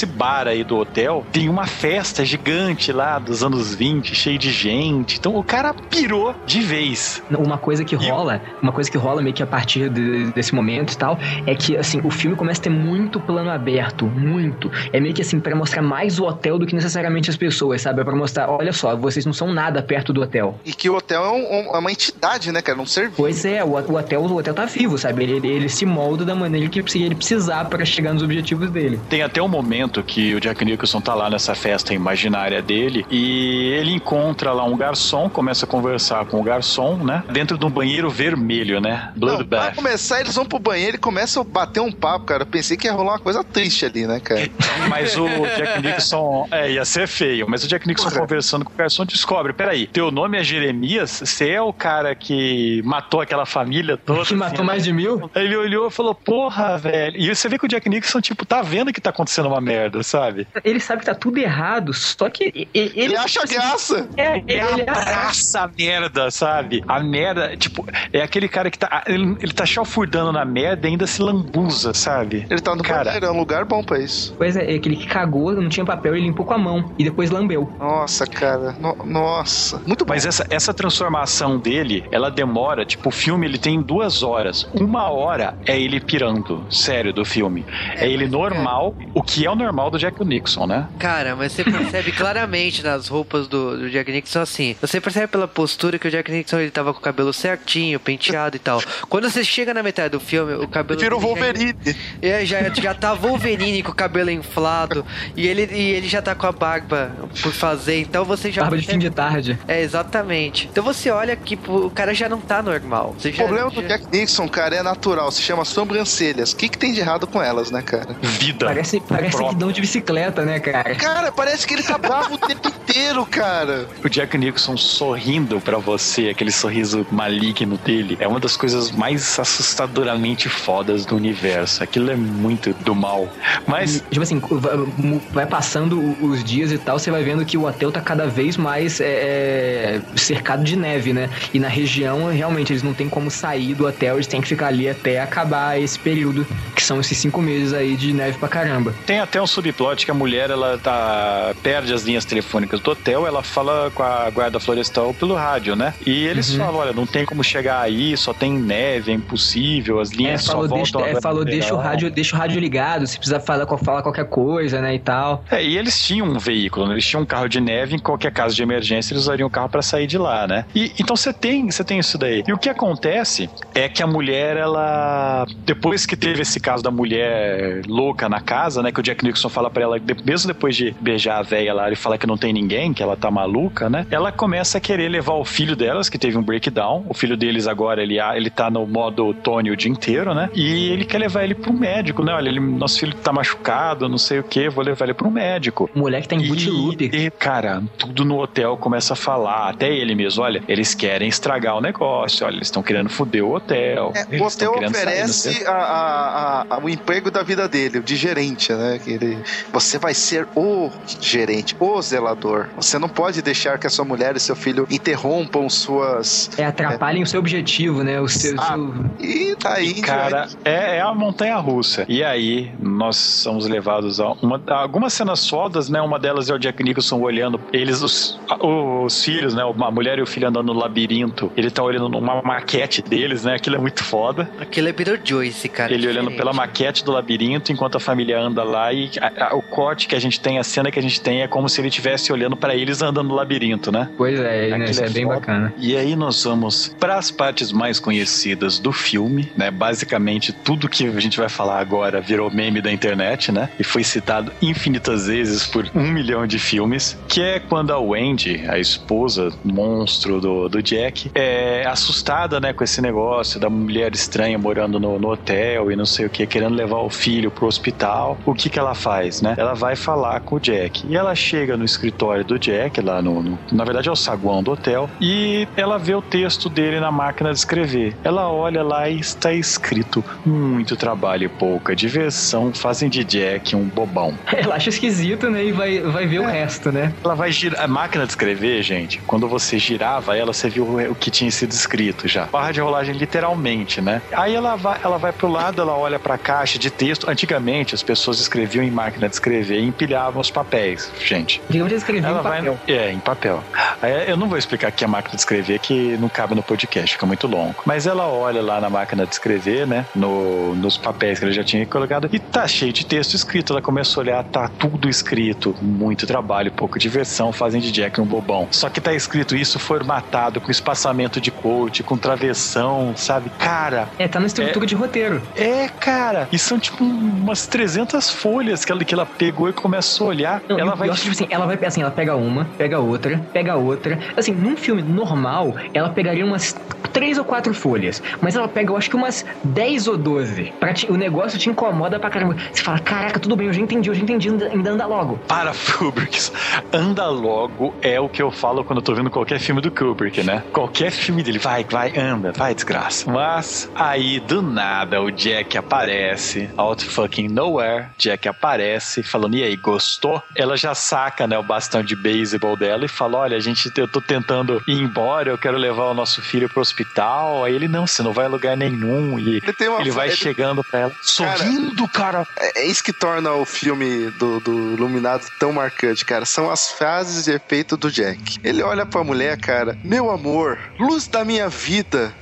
Ne- nesse bar aí do hotel, tem uma festa gigante lá dos anos 20, cheio de gente. Então o cara pirou de vez. Uma coisa que rola, uma coisa que rola meio que a partir de- desse momento e tal, é que assim, o filme começa a ter muito plano aberto, muito. É meio que assim, pra mostrar mais o hotel do que necessariamente as pessoas, sabe? É pra mostrar, olha só, vocês não são nada perto do hotel. E que o hotel é, um- um- é uma entidade, né, cara? Um ser vivo. Pois é, o, o hotel, o hotel tá vivo, sabe? Ele, ele, ele se molda da maneira que ele precisar para chegar nos objetivos dele. Tem até um momento que o Jack Nicholson tá lá nessa festa imaginária dele e ele encontra lá um garçom, começa a conversar com o garçom, né? Dentro de um banheiro vermelho, né? Não, pra Bloodbath. começar, eles vão pro banheiro e começam a bater um papo, cara. Eu pensei que ia rolar uma coisa triste ali, né, cara? Mas o Jack Nixon, é, ia ser feio, mas o Jack Nixon conversando com o garçom descobre, peraí, teu nome é Jeremias? Você é o cara que matou aquela família toda. Que matou assim, mais de mil? Aí ele olhou e falou, porra, velho. E você vê que o Jack Nixon, tipo, tá vendo que tá acontecendo uma merda, sabe? Ele sabe que tá tudo errado, só que ele, Ele acha graça. É, Ele ele abraça a merda, sabe? A merda, tipo, é aquele cara que tá. Ele, ele tá chafurdando na merda e ainda se lambuza, sabe? Ele tá no Cara. banheiro, é um lugar bom pra isso. Pois é, aquele que cagou, não tinha papel, ele limpou com a mão e depois lambeu. Nossa, cara. No- nossa. Muito bom. Mas essa, essa transformação dele, ela demora, tipo, o filme ele tem duas horas. Uma hora é ele pirando, sério, do filme. É, ele normal, o que é o normal do Jack Nixon, né? Cara, mas você percebe claramente nas roupas do, do Jack Nixon assim. Você percebe pela postura que o Jack Nixon ele tava com o cabelo certinho, penteado e tal. Quando você chega na metade do filme, o cabelo. Vira o dele já- Wolverine. É, já, já tá Wolverine com o cabelo inflado. E ele, e ele já tá com a barba por fazer. Então você já. Barba de fim de tarde. É, exatamente. Então você olha que pô, o cara já não tá normal. Você O já, problema do já- Jack Nixon, cara, é natural. Se chama sobrancelhas. O que, que tem de errado com elas, né, cara? Vida. Parece, parece guidão de bicicleta, né, cara? Cara, parece que ele tá bravo o tempo inteiro, cara. O Jack Nixon sorrindo pra você, aquele sorriso maligno dele, é uma das coisas mais assustadoramente fodas do universo. Aquilo é muito do mal. Mas Tipo assim, vai- passando os dias e tal, você vai vendo que o hotel tá cada vez mais é, é, cercado de neve, né? E na região, realmente, eles não têm como sair do hotel, eles têm que ficar ali até acabar esse período, que são esses cinco meses aí de neve pra caramba. Tem até um subplot que a mulher ela tá perde as linhas telefônicas do hotel, ela fala com a guarda florestal pelo rádio, né? E eles Uhum. falam, olha, não tem como chegar aí, só tem neve, é impossível, as É, linhas só falou, voltam deixa, é, falou deixa, o rádio, deixa o rádio ligado, se precisar falar, falar qualquer coisa, né, e tal. É, e eles tinham um veículo, né? eles tinham um carro de neve, em qualquer caso de emergência eles usariam o carro para sair de lá, né? E então você tem, você tem isso daí. E o que acontece é que a mulher, ela depois que teve esse caso da mulher louca na casa, né, que o Jack Nixon fala para ela, de- mesmo depois de beijar a velha lá e falar que não tem ninguém, que ela tá maluca, né? Ela começa a querer levar o filho delas, que teve um breakdown. O filho deles agora ele ele tá no modo Tony o dia inteiro, né? E ele quer levar ele pro médico, né? Olha, ele, nosso filho tá machucado, não sei o que, vou levar ele pro médico. O moleque tá em boot loop. E, e, cara, tudo no hotel começa a falar, até ele mesmo, olha, eles querem estragar o negócio, olha, eles estão querendo foder o hotel. É, o hotel sair, oferece a- a- a- o emprego da vida dele, o de gerente, né? Que ele, você vai ser o gerente, o zelador. Você não pode deixar que a sua mulher e seu filho interrompam suas. É, atrapalhem o seu objetivo, né? O seu, Ah, seu- E daí. em Cara, é, é a montanha russa. E aí, nós somos levados a uma, a algumas cenas fodas, né? Uma delas é o Jack Nicholson olhando eles, os, os filhos, né? A mulher e o filho andando no labirinto. Ele tá olhando numa maquete deles, né? Aquilo é muito foda. Aquilo é Beetlejuice, cara. Ele olhando pela maquete do labirinto enquanto a família anda lá e a- a- o corte que a gente tem, a cena que a gente tem é como se ele estivesse olhando pra eles andando no labirinto, né? Pois é, né? Isso é bem foda. bacana. E aí nós vamos para as partes mais conhecidas do filme, né? Basicamente tudo que a gente vai falar agora virou meme da internet, né? E foi citado infinitas vezes por um milhão de filmes, que é quando a Wendy, a esposa monstro do, do Jack, é assustada, né, com esse negócio da mulher estranha morando no, no hotel e não sei o que, querendo levar o filho pro hospital. O que que ela faz, né? Ela vai falar com o Jack. E ela chega no escritório do Jack, lá no, no- na verdade é o saguão do hotel, e ela vê o texto dele na máquina de escrever. Ela olha lá e está escrito: muito trabalho e pouca diversão fazem de Jack um bobão. Ela acha esquisito, né? E vai, vai ver o resto, né? Ela vai girar. A máquina de escrever, gente, quando você girava ela, você viu o que tinha sido escrito já. Barra de rolagem, literalmente, né? Aí ela vai, ela vai pro lado, ela olha pra caixa de texto. Antigamente, as pessoas escreviam em máquina de escrever e empilhavam os papéis, gente. Digamos que escrever Ela em vai. papel. É, em papel. Eu não vou explicar aqui a máquina de escrever, que não cabe no podcast, fica muito longo. Mas ela olha lá na máquina de escrever, né? No, nos papéis que ela já tinha colocado, e tá cheio de texto escrito. Ela começa a olhar, tá tudo escrito. Muito trabalho, pouca diversão, fazem de Jack um bobão. Só que tá escrito isso formatado, com espaçamento de coach, com travessão, sabe? Cara, É, tá na estrutura de roteiro. é, cara. E são tipo umas 300 folhas que ela, que ela pegou e começou a olhar. Não, ela vai. pior, tipo assim, ela vai, assim, ela pega uma, pega outra, pega outra. Assim, num filme normal, ela pegaria umas três ou quatro folhas. Mas ela pega, eu acho que umas 10 ou 12. Pra o negócio te incomoda pra caramba. Você fala, caraca, tudo bem, eu já entendi, eu já entendi, ainda, ainda anda logo. Para, Kubrick. Anda logo é o que eu falo quando eu tô vendo qualquer filme do Kubrick, né? Qualquer filme dele, vai, vai, anda, vai, desgraça. Mas aí, do nada, o Jack aparece, out fucking nowhere. Jack aparece, falando, e aí, gostou? Ela já saca, né, o bastão de beisebol dela e fala: Olha, a gente, eu tô tentando ir embora, eu quero levar o nosso filho pro hospital. Aí ele, não, você não vai a lugar nenhum. E Ele tem uma ele vai ele- chegando pra ela, sorrindo, cara. É, é isso que torna o filme do, do Iluminado tão marcante, cara. São as frases de efeito do Jack. Ele olha pra mulher, cara. Meu amor, luz da minha vida.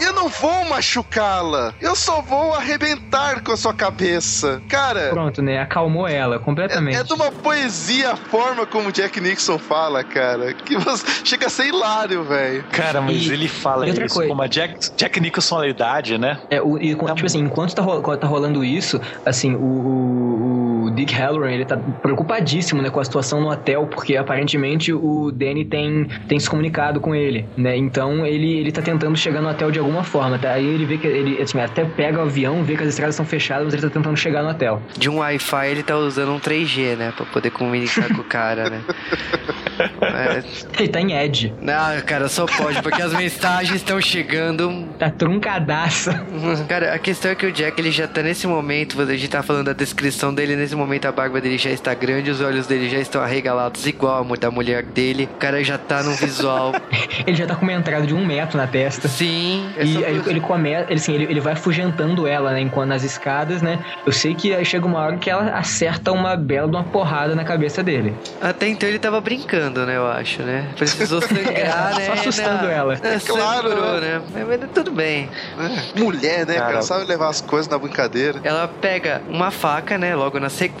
Eu não vou machucá-la. Eu só vou arrebentar com a sua cabeça. Cara, Pronto, né? Acalmou ela completamente. é, é de uma poesia a forma como o Jack Nixon fala, cara. Que você chega a ser hilário, velho. Cara, mas E- ele fala outra isso coisa- com uma Jack, Jack Nicholsonalidade, né? É, o, e, Tá tipo assim, enquanto tá, ro- tá rolando isso, assim, o, o- o Dick Halloran, ele tá preocupadíssimo, né, com a situação no hotel, porque aparentemente o Danny tem, tem se comunicado com ele, né, então ele, ele tá tentando chegar no hotel de alguma forma, tá? Aí ele vê que, ele, assim, até pega o avião, vê que as estradas estão fechadas, mas ele tá tentando chegar no hotel. De um Wi-Fi ele tá usando um 3G, né? Pra poder comunicar com o cara, né? É, Ele tá em Edge, não, cara, só pode, porque as mensagens estão chegando. tá truncadaça. Cara, a questão é que o Jack ele já tá nesse momento, a gente tá falando da descrição dele, nesse momento a barba dele já está grande, os olhos dele já estão arregalados igual a da mulher dele. O cara já tá num visual. Ele já tá com uma entrada de um metro na testa. Sim, é E só aí ele começa, ele, assim, ele, ele vai afugentando ela, né, enquanto nas escadas, né? Eu sei que aí chega uma hora que ela acerta uma bela de uma porrada na cabeça dele. Até então ele tava brincando, né? Eu acho, né? Precisou sangrar, Só né? assustando né? ela. É, claro, sangrou, né? Mas, mas tudo bem. É, Mulher, né, cara? Cara. Sabe levar as coisas na brincadeira. Ela pega uma faca, né? Logo na sequência.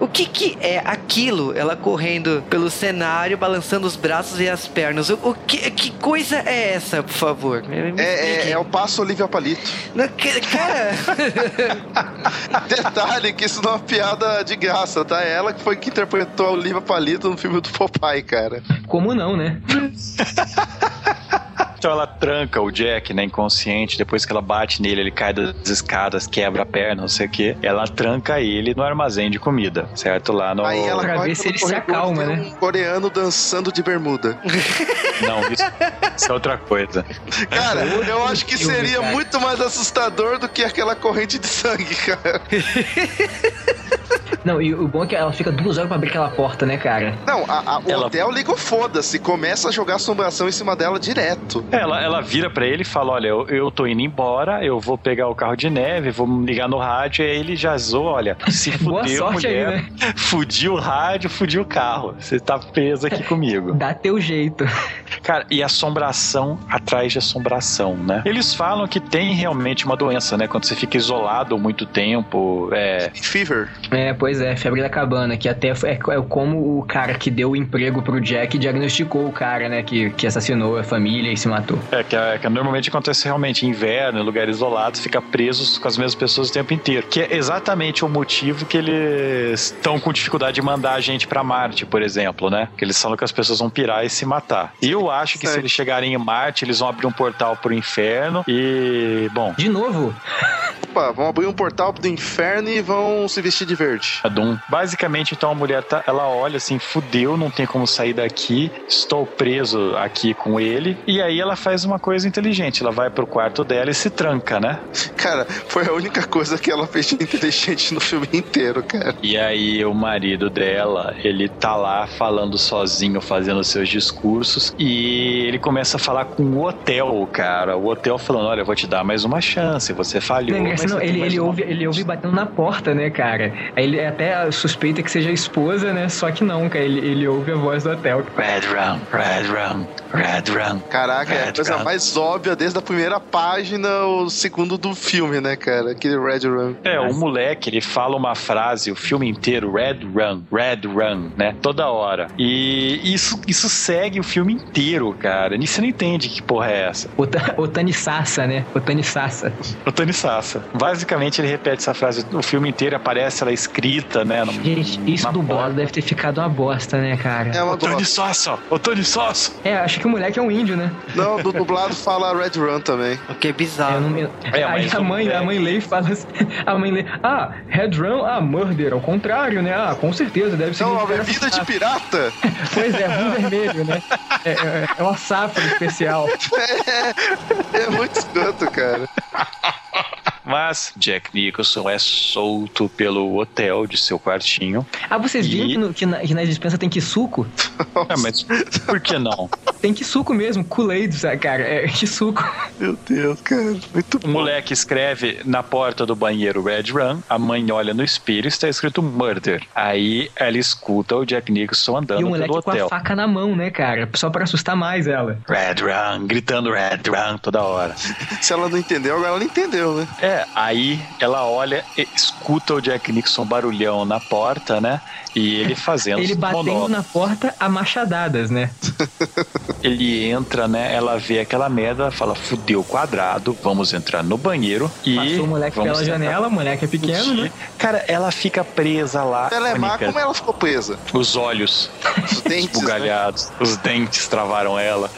O que que é aquilo? Ela correndo pelo cenário, balançando os braços e as pernas. O, o que, que coisa é essa, por favor? Me É, é, explique. é o passo Olivia Palito. Não, que- Cara, Detalhe que isso não é uma piada de graça, tá? É ela que foi que interpretou a Olivia Palito no filme do Popeye, cara. Como não, né? Então ela tranca o Jack, né, inconsciente, depois que ela bate nele, ele cai das escadas, quebra a perna, não sei o quê. Ela tranca ele no armazém de comida, certo? Lá no. Aí ela Pra corre ver se ele se acalma, tem né? Um coreano dançando de bermuda. Não, isso, isso é outra coisa. Cara, eu acho que seria muito mais assustador do que aquela corrente de sangue, cara. Não, e o bom é que ela fica duas horas pra abrir aquela porta, né, cara? Não, a, a- o Ela- hotel liga o foda-se, começa a jogar assombração em cima dela direto. Ela, ela vira pra ele e fala: Olha, eu, eu tô indo embora, eu vou pegar o carro de neve, vou ligar no rádio. E aí ele já zoou: Olha, se Boa fudeu, sorte aí, mulher, né? fudiu o rádio, fudiu o carro. Você tá preso aqui comigo. Dá teu jeito. Cara, e assombração atrás de assombração, né? Eles falam que tem realmente uma doença, né? Quando você fica isolado muito tempo, é. Fever. É, pois é, febre da cabana, que até é, é como o cara que deu o emprego pro Jack diagnosticou o cara, né, que, que assassinou a família e se matou. É, que, é- que normalmente acontece realmente em inverno, em lugares isolados, fica presos com as mesmas pessoas o tempo inteiro. Que é exatamente o motivo que eles estão com dificuldade de mandar a gente pra Marte, por exemplo, né? Que eles falam que as pessoas vão pirar e se matar. E eu acho que se Certo. eles chegarem em Marte, eles vão abrir um portal pro inferno e, bom, De novo, Opa, vão abrir um portal do inferno e vão se vestir de verde. A Doom. Basicamente, então a mulher tá, ela olha assim, fudeu, não tem como sair daqui, estou preso aqui com ele. E aí ela faz uma coisa inteligente, ela vai pro quarto dela e se tranca, né? Cara, foi a única coisa que ela fez de inteligente no filme inteiro, cara. E aí o marido dela, ele tá lá falando sozinho, fazendo seus discursos, e ele começa a falar com o hotel, cara. O hotel falando, olha, eu vou te dar mais uma chance, você falhou. Não, mas não, ele, ele, ouve, ele ouve batendo na porta, né, cara? Aí ele até suspeita que seja a esposa, né? Só que não, cara. Ele, ele ouve a voz do hotel. Red Rum, Red Rum, Red Rum. Caraca, é a Red coisa Rum. mais óbvia desde a primeira página, o segundo do filme, né, cara? Aquele Red Run. É, o moleque, ele fala uma frase o filme inteiro, Red Run, Red Run, né? Toda hora. E isso, isso segue o filme inteiro, cara. E você não entende que porra é essa. Ota- Otani Sassa, né? Otani Sassa. O Tony Sassa. Basicamente, ele repete essa frase o filme inteiro, aparece ela escrita, né? no- Gente, isso dublado porta. deve ter ficado uma bosta, né, cara? É uma Ô, Tony. Sosso! Ô, Tony Sosso! É, acho que o moleque é um índio, né? Não, do dublado fala Red Run também. O que é bizarro. não me... É, Aí a o mãe, a moleque- mãe lê e fala assim, a mãe lê, ah, Headrun, ah, murder, ao contrário, né? Ah, com certeza, deve ser. Não, uma bebida de pirata? Pois é, rum vermelho, né? É, é, é uma safra especial. É muito escroto, cara. Mas Jack Nicholson é solto pelo hotel de seu quartinho. Ah, vocês viram E- que, no- que na, que na dispensa tem que suco? Ah, mas por que não? Tem que suco mesmo, Kool-Aid, cara? É que suco. Meu Deus, cara. Muito O moleque escreve na porta do banheiro Red Run, a mãe olha no espelho e está escrito Murder. Aí ela escuta o Jack Nicholson andando E o moleque pelo com a hotel. faca na mão, né, cara? Só pra assustar mais ela. Red Run, gritando Red Run toda hora. Se ela não entendeu, agora ela entendeu, né? É, aí ela olha escuta o Jack Nicholson barulhão na porta, né? E ele fazendo Ele batendo monólogos. na porta a machadadas, né? Ele entra, né? Ela vê aquela merda, fala, fudeu quadrado, vamos entrar no banheiro e. Passou o moleque vamos pela janela, o moleque é pequeno, né? Cara, ela fica presa lá. Ela é má, como ela ficou presa? Os olhos Os dentes, né? os dentes travaram ela.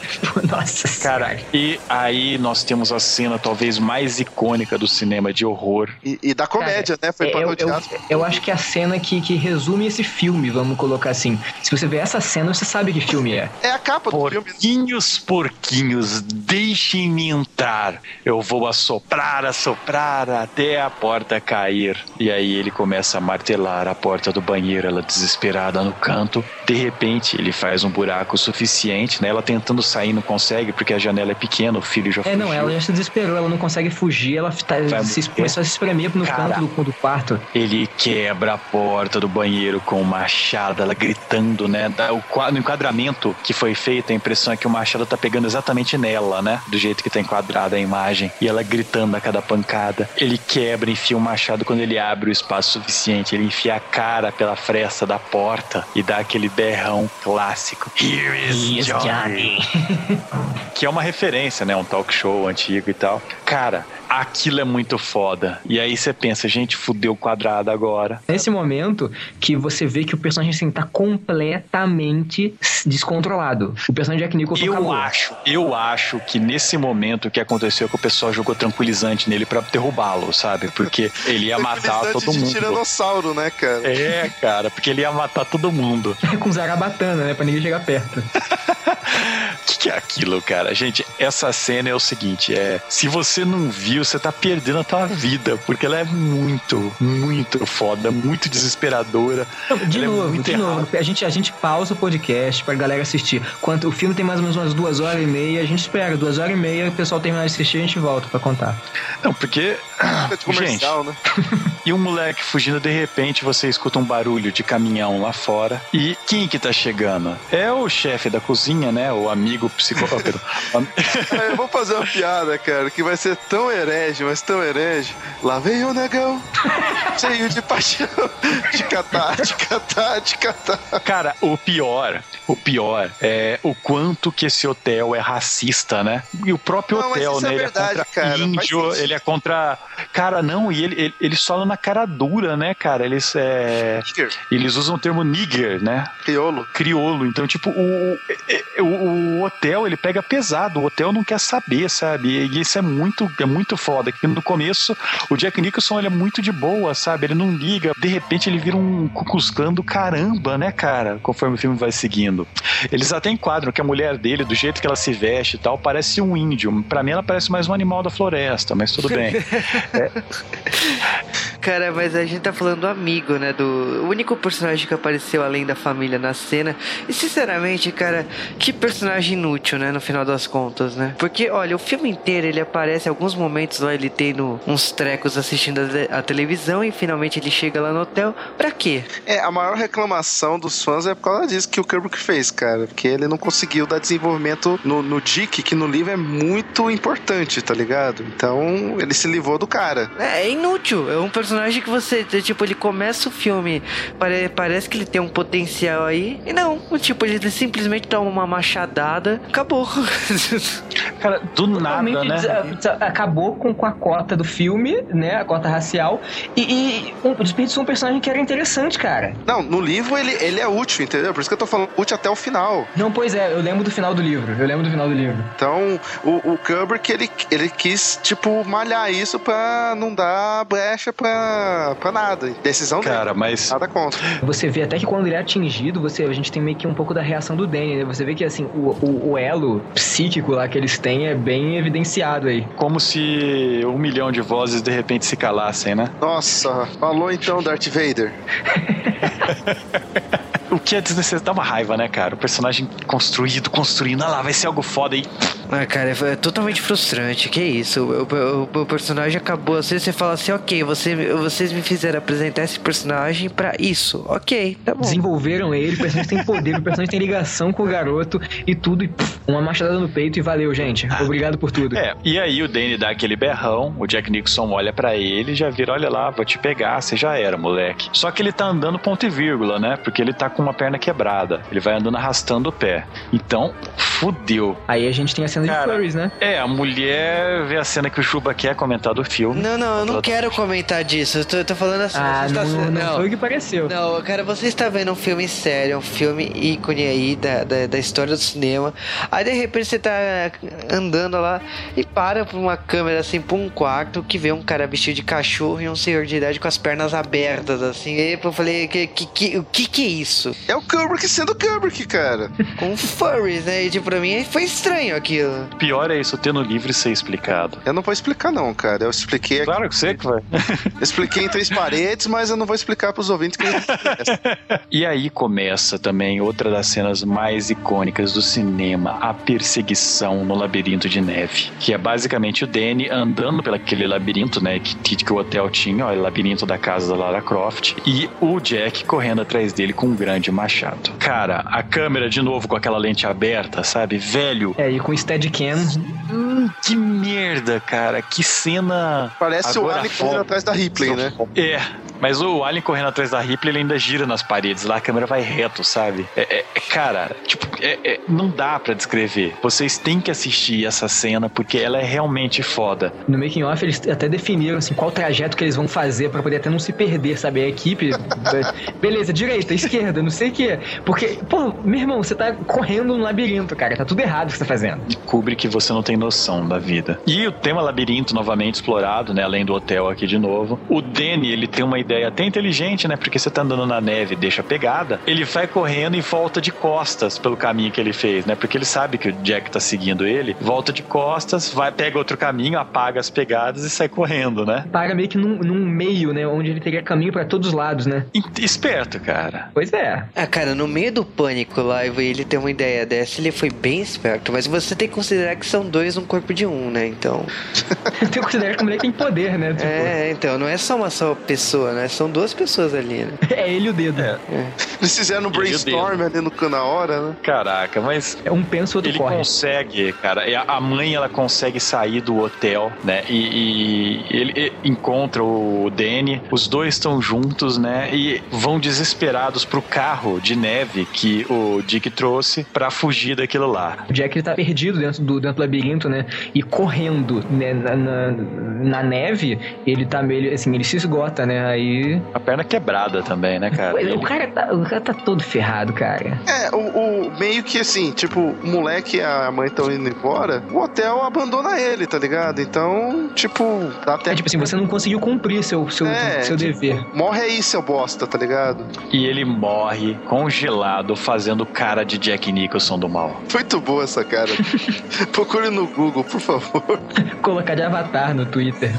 Nossa Cara, senhora. e aí nós temos a cena talvez mais icônica do cinema de horror. E, e da comédia, né? Foi É, eu, eu, eu acho que é a cena que, que resume esse filme, vamos colocar assim. Se você ver essa cena, você sabe que filme é. É a capa do filme. Porquinhos, porquinhos, deixem-me entrar. Eu vou assoprar, assoprar até a porta cair. E aí ele começa a martelar a porta do banheiro, ela desesperada no canto. De repente, ele faz um buraco suficiente, né? Ela tentando sair não consegue porque a janela é pequena, o filho já É, fugiu. não, ela já se desesperou, ela não consegue fugir, ela tá, Vai se, começou a se espremer no Cara. canto do, do quarto. Ele quebra a porta do banheiro com o machado, ela gritando, né? Dá o No enquadramento que foi feito, a impressão é que o machado tá pegando exatamente nela, né? Do jeito que tá enquadrada a imagem. E ela gritando a cada pancada. Ele quebra, enfia o machado quando ele abre o espaço suficiente. Ele enfia a cara pela fresta da porta e dá aquele berrão clássico. Here is Johnny. Que é uma referência, né? Um talk show antigo e tal. Cara, aquilo é muito foda. E aí você pensa, gente, fudeu o quadrado agora. Nesse momento que você vê que o personagem assim, tá completamente descontrolado. O personagem Jack Nicholson Eu acabou. acho, eu acho que nesse momento o que aconteceu é que o pessoal jogou tranquilizante nele pra derrubá-lo, sabe? Porque ele ia matar Tranquilizante todo de mundo. tiranossauro, né, cara? É, cara, porque ele ia matar todo mundo. Com zarabatana, né? Pra ninguém chegar perto. O que, que é aquilo, cara? Gente, essa cena é o seguinte: é se você não viu, você tá perdendo a tua vida, porque ela é muito, muito foda, muito desesperadora. Não, de Ela é novo, muito de novo. A gente, a gente pausa o podcast pra galera assistir. Quando o filme tem mais ou menos umas duas horas e meia, a gente espera duas horas e meia, o pessoal terminar de assistir, a gente volta pra contar. Não, porque. É de comercial, né? E um moleque fugindo, de repente você escuta um barulho de caminhão lá fora. E quem que tá chegando? É o chefe da cozinha, né? O amigo psicólogo. Ah, eu vou fazer uma piada, cara, que vai ser tão herege, mas tão herege. Lá vem o negão, cheio de paixão, de catar, de catar, de catar. Cara, o pior, o pior é o quanto que esse hotel é racista, né? E o próprio Não, hotel, né? é ele verdade, é contra cara, índio, ele é contra. Cara, não, e ele, ele, eles falam na cara dura, né, cara? Eles, é... Eles usam o termo nigger, né? crioulo. crioulo. Então, tipo, o, o, o hotel, ele pega pesado. O hotel não quer saber, sabe? E isso é muito, é muito foda. Que no começo, o Jack Nicholson, ele é muito de boa, sabe? Ele não liga. De repente, ele vira um cucusclã do caramba, né, cara? Conforme o filme vai seguindo. Eles até enquadram que a mulher dele, do jeito que ela se veste e tal, parece um índio. Pra mim, ela parece mais um animal da floresta, mas tudo bem. Cara, mas a gente tá falando do amigo, né? Do o único personagem que apareceu além da família na cena. E sinceramente, cara, que personagem inútil, né? No final das contas, né? Porque, olha, o filme inteiro ele aparece, alguns momentos lá ele tendo uns trecos assistindo a, a televisão e finalmente ele chega lá no hotel. Pra quê? É, a maior reclamação dos fãs é por causa disso que o Kubrick fez, cara. Porque ele não conseguiu dar desenvolvimento no, no Dick, que no livro é muito importante, tá ligado? Então, ele se livrou do cara. É, é inútil. É um personagem que você, tipo, ele começa o filme, pare, parece que ele tem um potencial aí, e não, tipo, ele simplesmente toma uma machadada, acabou. Cara, do nada, né? acabou com, com a cota do filme, né? A cota racial. E, e um, desperdiçou um personagem que era interessante, cara. Não, no livro ele, ele é útil, entendeu? Por isso que eu tô falando útil até o final. Não, pois é, eu lembro do final do livro. Eu lembro do final do livro. Então, o, o Kubrick, ele, ele quis, tipo, malhar isso pra não dar brecha pra, pra nada. Decisão dele. Cara, mas Nada contra. Você vê até que quando ele é atingido, você, a gente tem meio que um pouco da reação do Danny, né? Você vê que, assim, o, o, o elo psíquico lá que eles têm é bem evidenciado aí. como se um milhão de vozes de repente se calassem, né? Nossa, falou então Darth Vader. O que é desnecessário. Dá uma raiva, né, cara? O personagem construído, construindo. Ah lá, vai ser algo foda aí. Ah, cara, é totalmente frustrante. Que isso? O, o- o personagem acabou assim, você fala assim, ok, você, vocês me fizeram apresentar esse personagem pra isso. Ok, tá bom. Desenvolveram ele, o personagem tem poder, o personagem tem ligação com o garoto e tudo, e pff, uma machadada no peito e valeu, gente. Obrigado por tudo. É, e aí o Danny dá aquele berrão, o Jack Nixon olha pra ele e já vira, olha lá, vou te pegar, você já era, moleque. Só que ele tá andando ponto e vírgula, né? Porque ele tá com uma perna quebrada. Ele vai andando arrastando o pé. Então, fudeu. Aí a gente tem a cena Cara, de furries, né? É, a mulher vê a cena que o Chuba quer comentar do filme. Não, não, eu não quero comentar disso. Eu tô, eu tô falando assim. Ah, você está- não, não, foi o que pareceu. Não, cara, você está vendo um filme sério, um filme ícone aí da, da, da história do cinema. Aí de repente você tá andando lá e para pra uma câmera assim, pra um quarto que vê um cara vestido de cachorro e um senhor de idade com as pernas abertas, assim. E aí eu falei, que, que, que, o que que é isso? É o Kubrick sendo Kubrick, cara. Com furries, né? E tipo, pra mim foi estranho aquilo. Pior é isso ter no livro e ser explicado. Eu não vou explicar, não, cara. Eu expliquei aqui. Claro que você que vai. Eu expliquei em três paredes, mas eu não vou explicar pros ouvintes que E aí começa também outra das cenas mais icônicas do cinema, a perseguição no labirinto de neve, que é basicamente o Danny andando pelo aquele labirinto, né, que, que o hotel tinha, ó, o labirinto da casa da Lara Croft, e o Jack correndo atrás dele com um grande machado. Cara, a câmera de novo com aquela lente aberta, sabe? Velho, É, e com Steadicam, hum, que merda, cara, que cena Parece o Alien correndo atrás da Ripley, né? é, mas o Alien correndo atrás da Ripley, ele ainda gira nas paredes. Lá a câmera vai reto, sabe? É, é- é- cara, tipo, é- é- não dá pra descrever. Vocês têm que assistir essa cena porque ela é realmente foda. no making off eles até definiram assim qual trajeto que eles vão fazer pra poder até não se perder, sabe? A equipe, beleza, direita, esquerda, não sei o quê. Porque, pô, meu irmão, você tá correndo no labirinto, cara, tá tudo errado o que você tá fazendo. Kubrick, você não tem noção da vida. E o tema labirinto novamente explorado, né? Além do hotel aqui de novo. O Danny, ele tem uma ideia até inteligente, né? Porque você tá andando na neve, deixa pegada. Ele vai correndo e volta de costas pelo caminho que ele fez, né? Porque ele sabe que o Jack tá seguindo ele. Volta de costas, vai, pega outro caminho, apaga as pegadas e sai correndo, né? Para meio que num, num meio, né? Onde ele teria caminho pra todos os lados, né? Esperto, cara. Pois é. Ah, cara, no meio do pânico lá, e ele tem uma ideia dessa, ele foi bem esperto, mas você tem que considerar que são dois no corpo de um, né? Então. Tem que considerar que a mulher tem poder, né? Tipo, É, então, não é só uma só pessoa, né? São duas pessoas ali, né? é ele e o dedo. É. Eles fizeram um o brainstorm ali no, na hora, né? Caraca, mas É um pensa, o outro Ele corre. consegue, cara. a- mãe ela consegue sair do hotel, né? E, e ele e- encontra o Danny. Os dois estão juntos, né? E vão desesperados pro carro de neve que o Dick trouxe pra fugir daquilo lá. O Jack ele tá perdido dentro do, dentro do labirinto, né? E correndo né, na, na, na neve, ele tá meio. Assim, ele se esgota, né? Aí. A perna quebrada também, né, cara? Ele- o, cara tá, o cara tá todo ferrado, cara. É, o, o- meio que assim, tipo, o moleque e a mãe estão indo embora, o hotel abandona ele, tá ligado? Então, tipo, dá até. É tipo assim, você não conseguiu cumprir seu, seu, É, seu tipo, dever. Morre aí, seu bosta, tá ligado? E ele morre congelado fazendo cara de Jack Nicholson do mal. Muito boa essa cara. Procure no Google, por favor. Colocar de avatar no Twitter.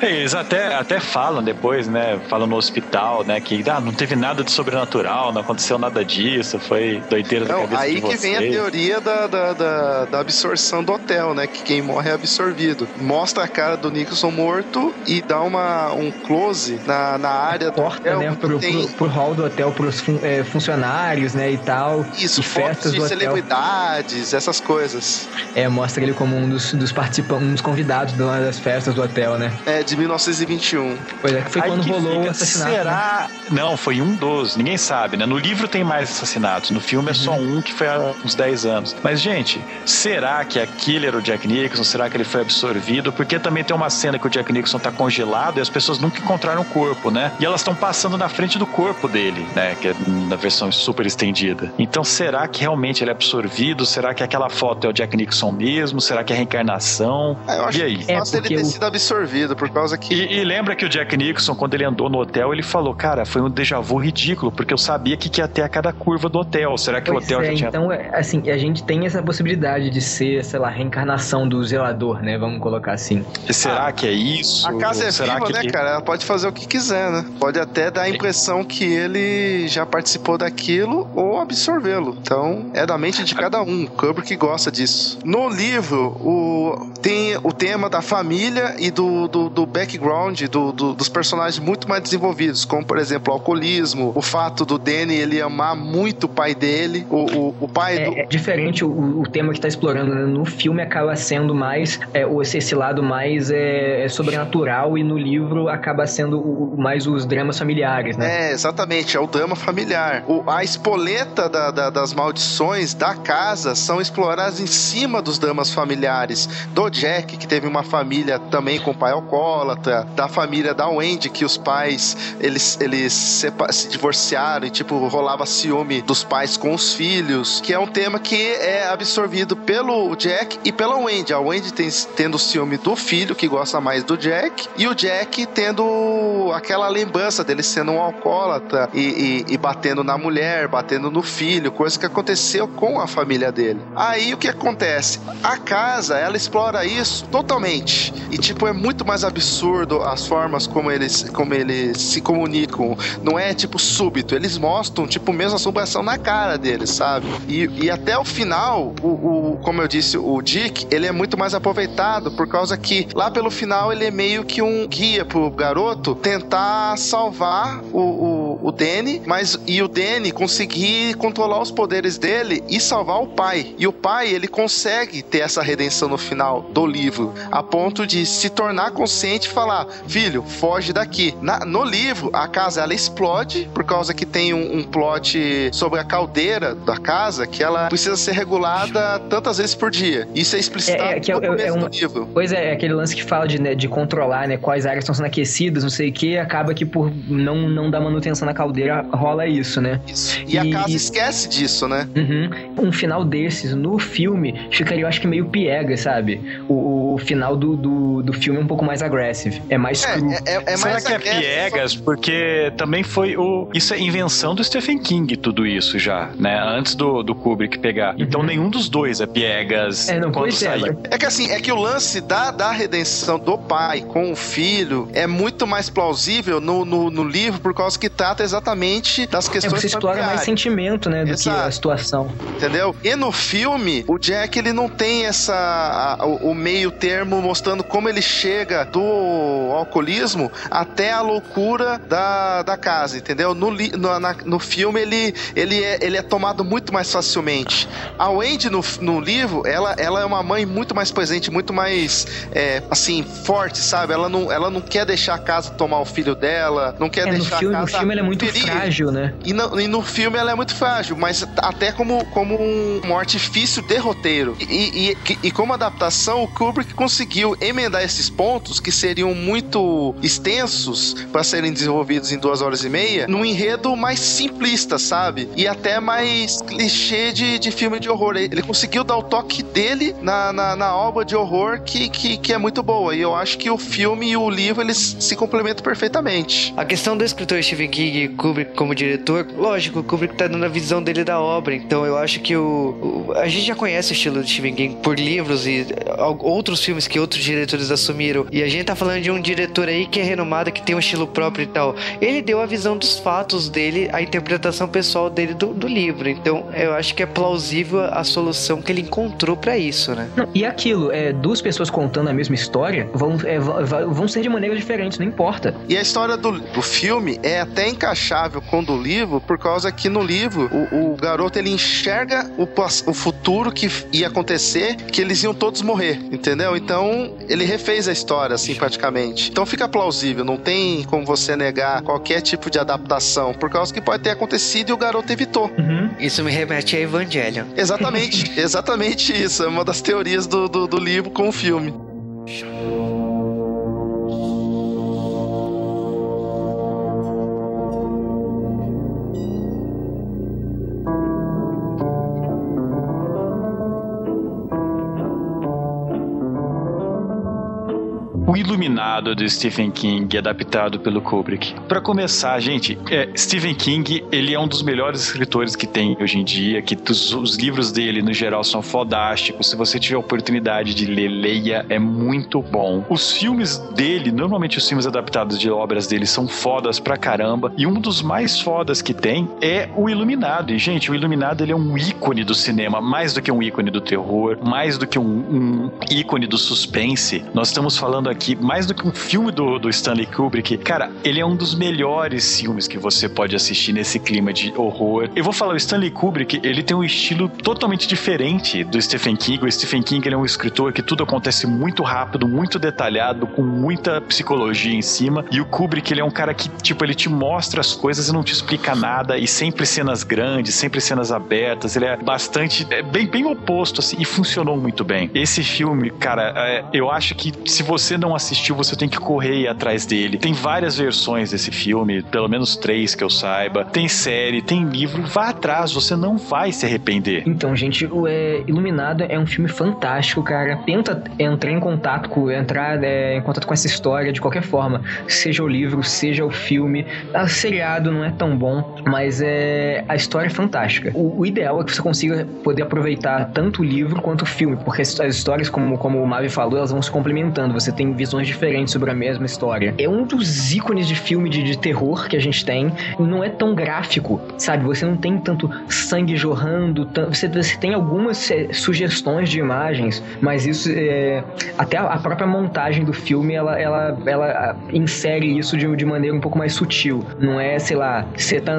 É, Eles até, até falam depois, né? Falam no hospital, né? Que ah, não teve nada de sobrenatural, não aconteceu nada disso, foi doideira da Não, cabeça aí de que vocês. vem a teoria da, da, da, da absorção do hotel, né? Que quem morre é absorvido. Mostra a cara do Nicholson morto e dá uma, um close na, na área Corta, do né, pro, tem... pro, pro hall do hotel, pros fun, é, funcionários, né, e tal. Isso, e festas de do hotel. celebridades, essas coisas. É, mostra ele como um dos, dos participantes, um dos convidados de uma das festas do hotel, né? É, de 1921. Pois é, que foi Aí quando que rolou fica, o assassinato. né? Será? Não, foi um dos, ninguém sabe, né? No livro tem mais assassinatos, no filme é só Uhum. um que foi há uns 10 anos. Mas, gente, será que aquele era o Jack Nicholson? Será que ele foi absorvido? Porque também tem uma cena que o Jack Nicholson tá congelado e as pessoas nunca encontraram o corpo, né? E elas estão passando na frente do corpo dele, né? Que é na versão super estendida. Então, será que realmente ele é absorvido? Será que aquela foto é o Jack Nixon mesmo? Será que é reencarnação? Ah, eu acho E aí? que É, fácil ele ter o- sido absorvido, por causa que. E, e lembra que o Jack Nixon, quando ele andou no hotel, ele falou: Cara, foi um déjà vu ridículo, porque eu sabia que, que ia ter a cada curva do hotel. Será que Pois o hotel é, já tinha. então, é, assim, a gente tem essa possibilidade de ser, sei lá, reencarnação do zelador, né? Vamos colocar assim. Será que é isso? A casa é Será viva, que né, ele- cara? Ela pode fazer o que quiser, né? Pode até dar a impressão que ele já participou daquilo ou absorvê-lo. Então, é da mente de cada um. O Kubrick gosta disso. No livro, o, tem o tema da família e do, do, do background do, do- dos personagens muito mais desenvolvidos, como, por exemplo, o alcoolismo, o fato do Danny ele amar muito o pai dele, o, o, o pai do... É, é diferente o, o tema que tá explorando, né? No filme acaba sendo mais é, esse, esse lado mais é, é sobrenatural e no livro acaba sendo o- mais os dramas familiares, né? É, exatamente, é o drama familiar. O, a espoleta da- da- das maldições da casa são exploradas em cima dos dramas familiares. Do Jack, que teve uma família também com pai alcoólatra, da família da Wendy, que os pais eles, eles sepa- se divorciaram e tipo rolava ciúme dos pais com os filhos, que é um tema que é absorvido pelo Jack e pela Wendy. A Wendy tem, tendo ciúme do filho, que gosta mais do Jack, e o Jack tendo aquela lembrança dele sendo um alcoólatra e, e- e batendo na mulher, batendo no filho, coisa que aconteceu com a família dele. Aí o que acontece? A casa, ela explora isso totalmente. E tipo, é muito mais absurdo as formas como eles, como eles se comunicam. Não é tipo súbito, eles mostram tipo mesmo assombração na cara deles, sabe? E, e até o final, o, o- como eu disse, o Dick, ele é muito mais aproveitado por causa que lá pelo final ele é meio que um guia pro garoto tentar salvar o, o, o Danny, mas e o Danny conseguir controlar os poderes dele e salvar o pai. E o pai, ele consegue ter essa redenção no final do livro, a ponto de se tornar consciente e falar: filho, foge daqui. Na- no livro, a casa ela explode por causa que tem um, um plot sobre a caldeira da casa que ela precisa ser regulada tantas vezes por dia. Isso é explicitado É, é que é- no é- é do livro. Pois é, é aquele lance que fala de, né, de controlar, né, quais áreas estão sendo aquecidas, não sei o que, acaba que por não, não dar manutenção na caldeira rola isso, né? Isso. E, a E- casa esquece disso, né? Uhum. Um final desses no filme ficaria, eu acho que meio piega, sabe? O, o final do, do, do filme é um pouco mais agressivo, é mais É, cru. é, é, é Será mais que é piegas? Porque também foi o. Isso é invenção do Stephen King, tudo isso já, né? Antes do, do Kubrick pegar. Então Uhum. nenhum dos dois é piegas É, não, quando é, saiu. É que assim, é que o lance da, da redenção do pai com o filho é muito mais plausível no, no, no livro por causa que trata exatamente das É, questões você explora mais sentimento, né, do que a Exato. situação. entendeu? E no filme, o Jack ele não tem essa a- o, o meio termo mostrando como ele chega do alcoolismo até a loucura da, da casa, entendeu? No, no, na- no filme ele, ele, é, ele é tomado muito mais facilmente. A Wendy no, no livro, ela, ela é uma mãe muito mais presente, muito mais é, assim, forte, sabe? Ela não, ela não quer deixar a casa tomar o filho dela, não quer É, no deixar filme, a no casa filme ela é muito ferir. frágil, né? E no, e no filme ela é muito frágil, mas até como, como um, um artifício de roteiro. E, e, e como adaptação, o Kubrick conseguiu emendar esses pontos que seriam muito extensos para serem desenvolvidos em duas horas e meia, num enredo mais simplista, sabe? E até mais clichê de, de filme de horror. Ele conseguiu dar o toque dele na, na, na obra de horror que, que, que é muito boa. E eu acho que o filme e o livro eles se complementam perfeitamente. A questão do escritor Stephen King King e Kubrick como diretor, lógico, o Kubrick tá dando a visão dele da obra, então eu acho que o, o a gente já conhece o estilo de Stephen King por livros e outros filmes que outros diretores assumiram, e a gente tá falando de um diretor aí que é renomado, que tem um estilo próprio e tal. Ele deu a visão dos fatos dele, a interpretação pessoal dele do, do livro, então eu acho que é plausível a solução que ele encontrou para isso, né? Não, e aquilo, é, duas pessoas contando a mesma história vão, é, vão ser de maneiras diferentes, não importa. E a história do, do filme é até encaixável com do livro, por causa que no livro o, o garoto ele enxerga o, o futuro que ia acontecer, que eles iam todos morrer, entendeu? Então ele refez a história, assim, praticamente. Então fica plausível, não tem como você negar qualquer tipo de adaptação, por causa que pode ter acontecido e o garoto evitou. Uhum. Isso me remete a Evangelion. Exatamente, exatamente isso. É uma das teorias do, do, do livro com o filme. O Iluminado de Stephen King, adaptado pelo Kubrick. Para começar, gente, é, Stephen King, ele é um dos melhores escritores que tem hoje em dia, que os, os, livros dele, no geral, são fodásticos. Se você tiver oportunidade de ler, leia, é muito bom. Os filmes dele, normalmente os filmes adaptados de obras dele são fodas pra caramba, e um dos mais fodas que tem é o Iluminado. E, gente, o Iluminado, ele é um ícone do cinema, mais do que um ícone do terror, mais do que um, um ícone do suspense. Nós estamos falando aqui aqui, mais do que um filme do, do Stanley Kubrick, cara, ele é um dos melhores filmes que você pode assistir nesse clima de horror. Eu vou falar, o Stanley Kubrick, ele tem um estilo totalmente diferente do Stephen King. O Stephen King ele é um escritor que tudo acontece muito rápido, muito detalhado, com muita psicologia em cima. E o Kubrick, ele é um cara que, tipo, ele te mostra as coisas e não te explica nada, e sempre cenas grandes, sempre cenas abertas. Ele é bastante, é bem, bem oposto, assim, e funcionou muito bem. Esse filme, cara, é, eu acho que se você não assistiu, você tem que correr atrás dele. Tem várias versões desse filme, pelo menos três que eu saiba. Tem série, tem livro. Vá atrás, você não vai se arrepender. Então, gente, o é, Iluminado é um filme fantástico, cara. Tenta entrar em contato com, entrar é, em contato com essa história de qualquer forma. Seja o livro, seja o filme. O seriado não é tão bom, mas é, a história é fantástica. O, o ideal é que você consiga poder aproveitar tanto o livro quanto o filme, porque as, as histórias, como, como o Mavi falou, elas vão se complementando. Você tem visões diferentes sobre a mesma história. É um dos ícones de filme de, de terror que a gente tem. Não é tão gráfico, sabe? Você não tem tanto sangue jorrando. Você, você tem algumas é, sugestões de imagens, mas isso é, até a, a, própria montagem do filme ela, ela, ela insere isso de, de maneira um pouco mais sutil. Não é, sei lá, você tá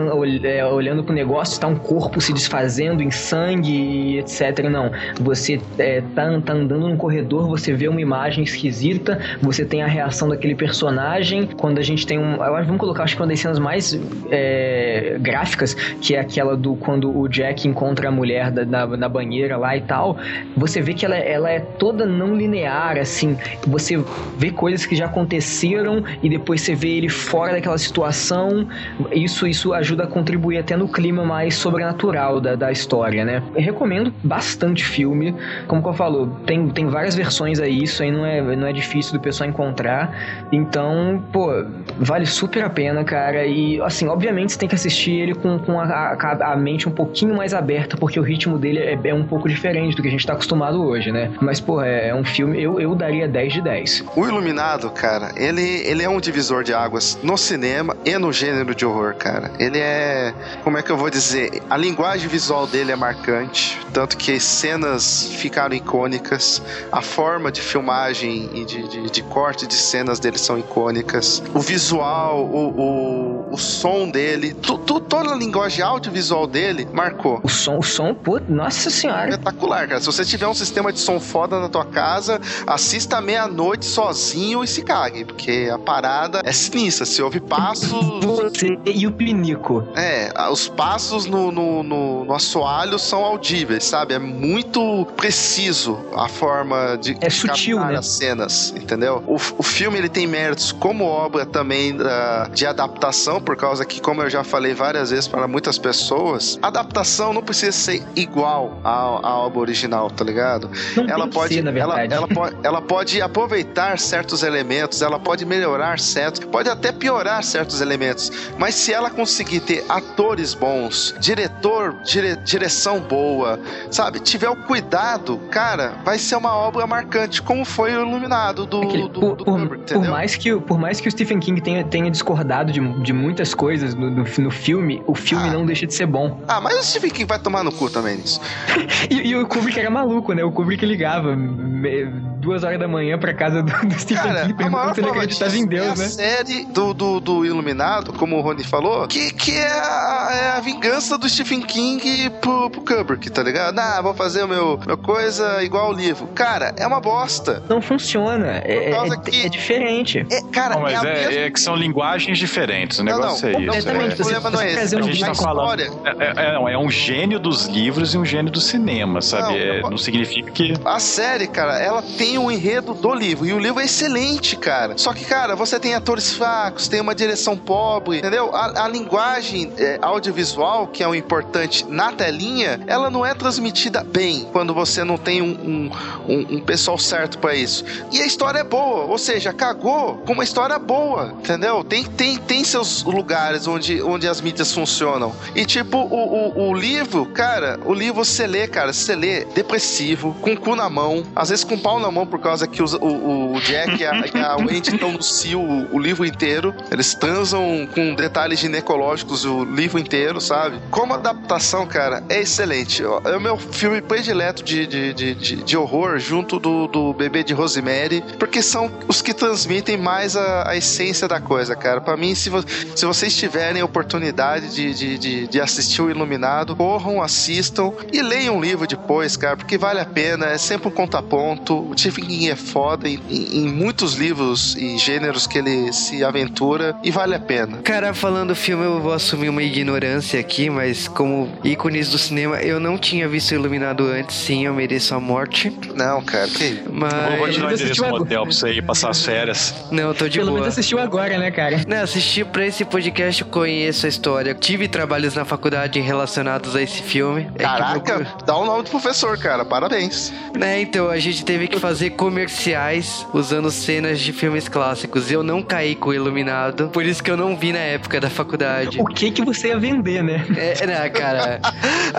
é, olhando pro negócio, está um corpo se desfazendo em sangue e etc. Não. Você é, tá, tá andando num corredor, você vê uma imagem esquisita, você tem a reação daquele personagem, quando a gente tem um. Vamos colocar, acho que uma das cenas mais é, gráficas, que é aquela do quando o Jack encontra a mulher da, na, na, banheira lá e tal. Você vê que ela, ela é toda não linear, assim. Você vê coisas que já aconteceram e depois você vê ele fora daquela situação. Isso, isso ajuda a contribuir até no clima mais sobrenatural da, da história, né? Eu recomendo bastante filme. Como eu falo, tem, tem várias versões aí, isso aí não é, não é difícil do pessoal encontrar. Então, pô, vale super a pena, cara. E, assim, obviamente você tem que assistir ele com, com a, a, a mente um pouquinho mais aberta, porque o ritmo dele é, é, um pouco diferente do que a gente tá acostumado hoje, né? Mas, pô, é, é um filme, eu, eu daria 10 de 10. O Iluminado, cara, ele, ele é um divisor de águas no cinema e no gênero de horror, cara. Ele é, como é que eu vou dizer? A linguagem visual dele é marcante, tanto que cenas ficaram icônicas, a forma de filmagem e de, de, de corte de cenas dele são icônicas. O visual, o, o, o som dele, tu, tu, toda a linguagem audiovisual dele marcou. O som, o som, pô, nossa senhora. Espetacular, cara. Se você tiver um sistema de som foda na tua casa, assista meia-noite sozinho e se cague, porque a parada é sinistra. Se ouve passos. Você e o pinico. É, os passos no, no, no, no assoalho são audíveis, sabe? É muito preciso a forma de é sutil, né? as cenas, entendeu? O, o filme ele tem méritos como obra também da, de adaptação adaptação, por causa que, como eu já falei várias vezes para muitas pessoas, adaptação não precisa ser igual à, à obra original, tá ligado? Não ela pode, ser, na ela, verdade. ela, pode, ela pode aproveitar certos elementos, ela pode melhorar certos, pode até piorar certos elementos, mas se ela conseguir ter atores bons, diretor, dire- direção boa, sabe, tiver o cuidado, cara, vai ser uma obra marcante, como foi o Iluminado do, Aquele- do, por, do por- Kubrick, por mais que, o- por mais que o Stephen King tenha, tenha discordado de, de muitas coisas no, no, no filme, o filme Ah. não deixa de ser bom. Ah, mas o Stephen King vai tomar no cu também nisso. E, e o Kubrick era maluco, né? O Kubrick ligava me- duas horas da manhã pra casa do, do Stephen Cara, King perguntando se ele acreditava em Deus, é a né? série do, do, do Iluminado, como o Rony falou, que, que é, a, é a vingança do Stephen King pro, pro Kubrick, tá ligado? Ah, vou fazer o meu, meu coisa igual o livro. Cara, é uma bosta. Não funciona. É, é- que- é diferente. É, cara, Não, mas é a é, mesma... é que são linguagens diferentes. O Não, negócio não, é isso. completamente. é. O problema não é Você esse. um A gente tá falando. história. É, é- não, é um gênio dos livros e um gênio do cinema, sabe? Não, É, eu- não significa que. A série, cara, ela tem um enredo do livro. E o livro é excelente, cara. Só que, cara, você tem atores fracos, tem uma direção pobre, entendeu? A, a linguagem é, audiovisual, que é o importante na telinha, ela não é transmitida bem quando você não tem um, um, um- um pessoal certo pra isso. E a história é boa, ou seja, cagou com uma história boa, entendeu? Tem, tem, tem seus lugares onde, onde as mídias funcionam. E, tipo, o, o, o livro, cara, o livro você lê, cara, você lê depressivo, com o cu na mão, às vezes com o pau na mão, por causa que os- o, o Jack e a, e a Wendy estão no cio o, livro inteiro. Eles transam com detalhes ginecológicos o livro inteiro, sabe? Como adaptação, cara, é excelente. É o meu filme predileto de, de, de, de, de horror, junto do, do Bebê de Rosemary, porque são os que transmitem mais a, a essência da coisa, cara. Pra mim, se, vo- se vocês tiverem a oportunidade de, de, de, de assistir o Iluminado, corram, assistam e leiam o livro depois, cara, porque vale a pena. É sempre um contraponto. O Stephen King é foda em, em- muitos livros e gêneros que ele se aventura e vale a pena. Cara, falando do filme, eu vou assumir uma ignorância aqui, mas como ícones do cinema, eu não tinha visto Iluminado antes, sim, eu mereço a morte. Não, cara, que Mas. Eu vou te dar um hotel pra você ir passar as férias. Não, eu tô de Pelo boa. menos assistiu agora, né, cara? Não, assisti pra esse podcast, eu conheço a história. Tive trabalhos na faculdade relacionados a esse filme. É que Caraca, meu- dá o nome do professor, cara. Parabéns. Né, então a gente teve que fazer comerciais usando cenas de filmes clássicos. Eu não caí com o Iluminado, por isso que eu não vi na época da faculdade. O que que você ia vender, né? É, né, cara.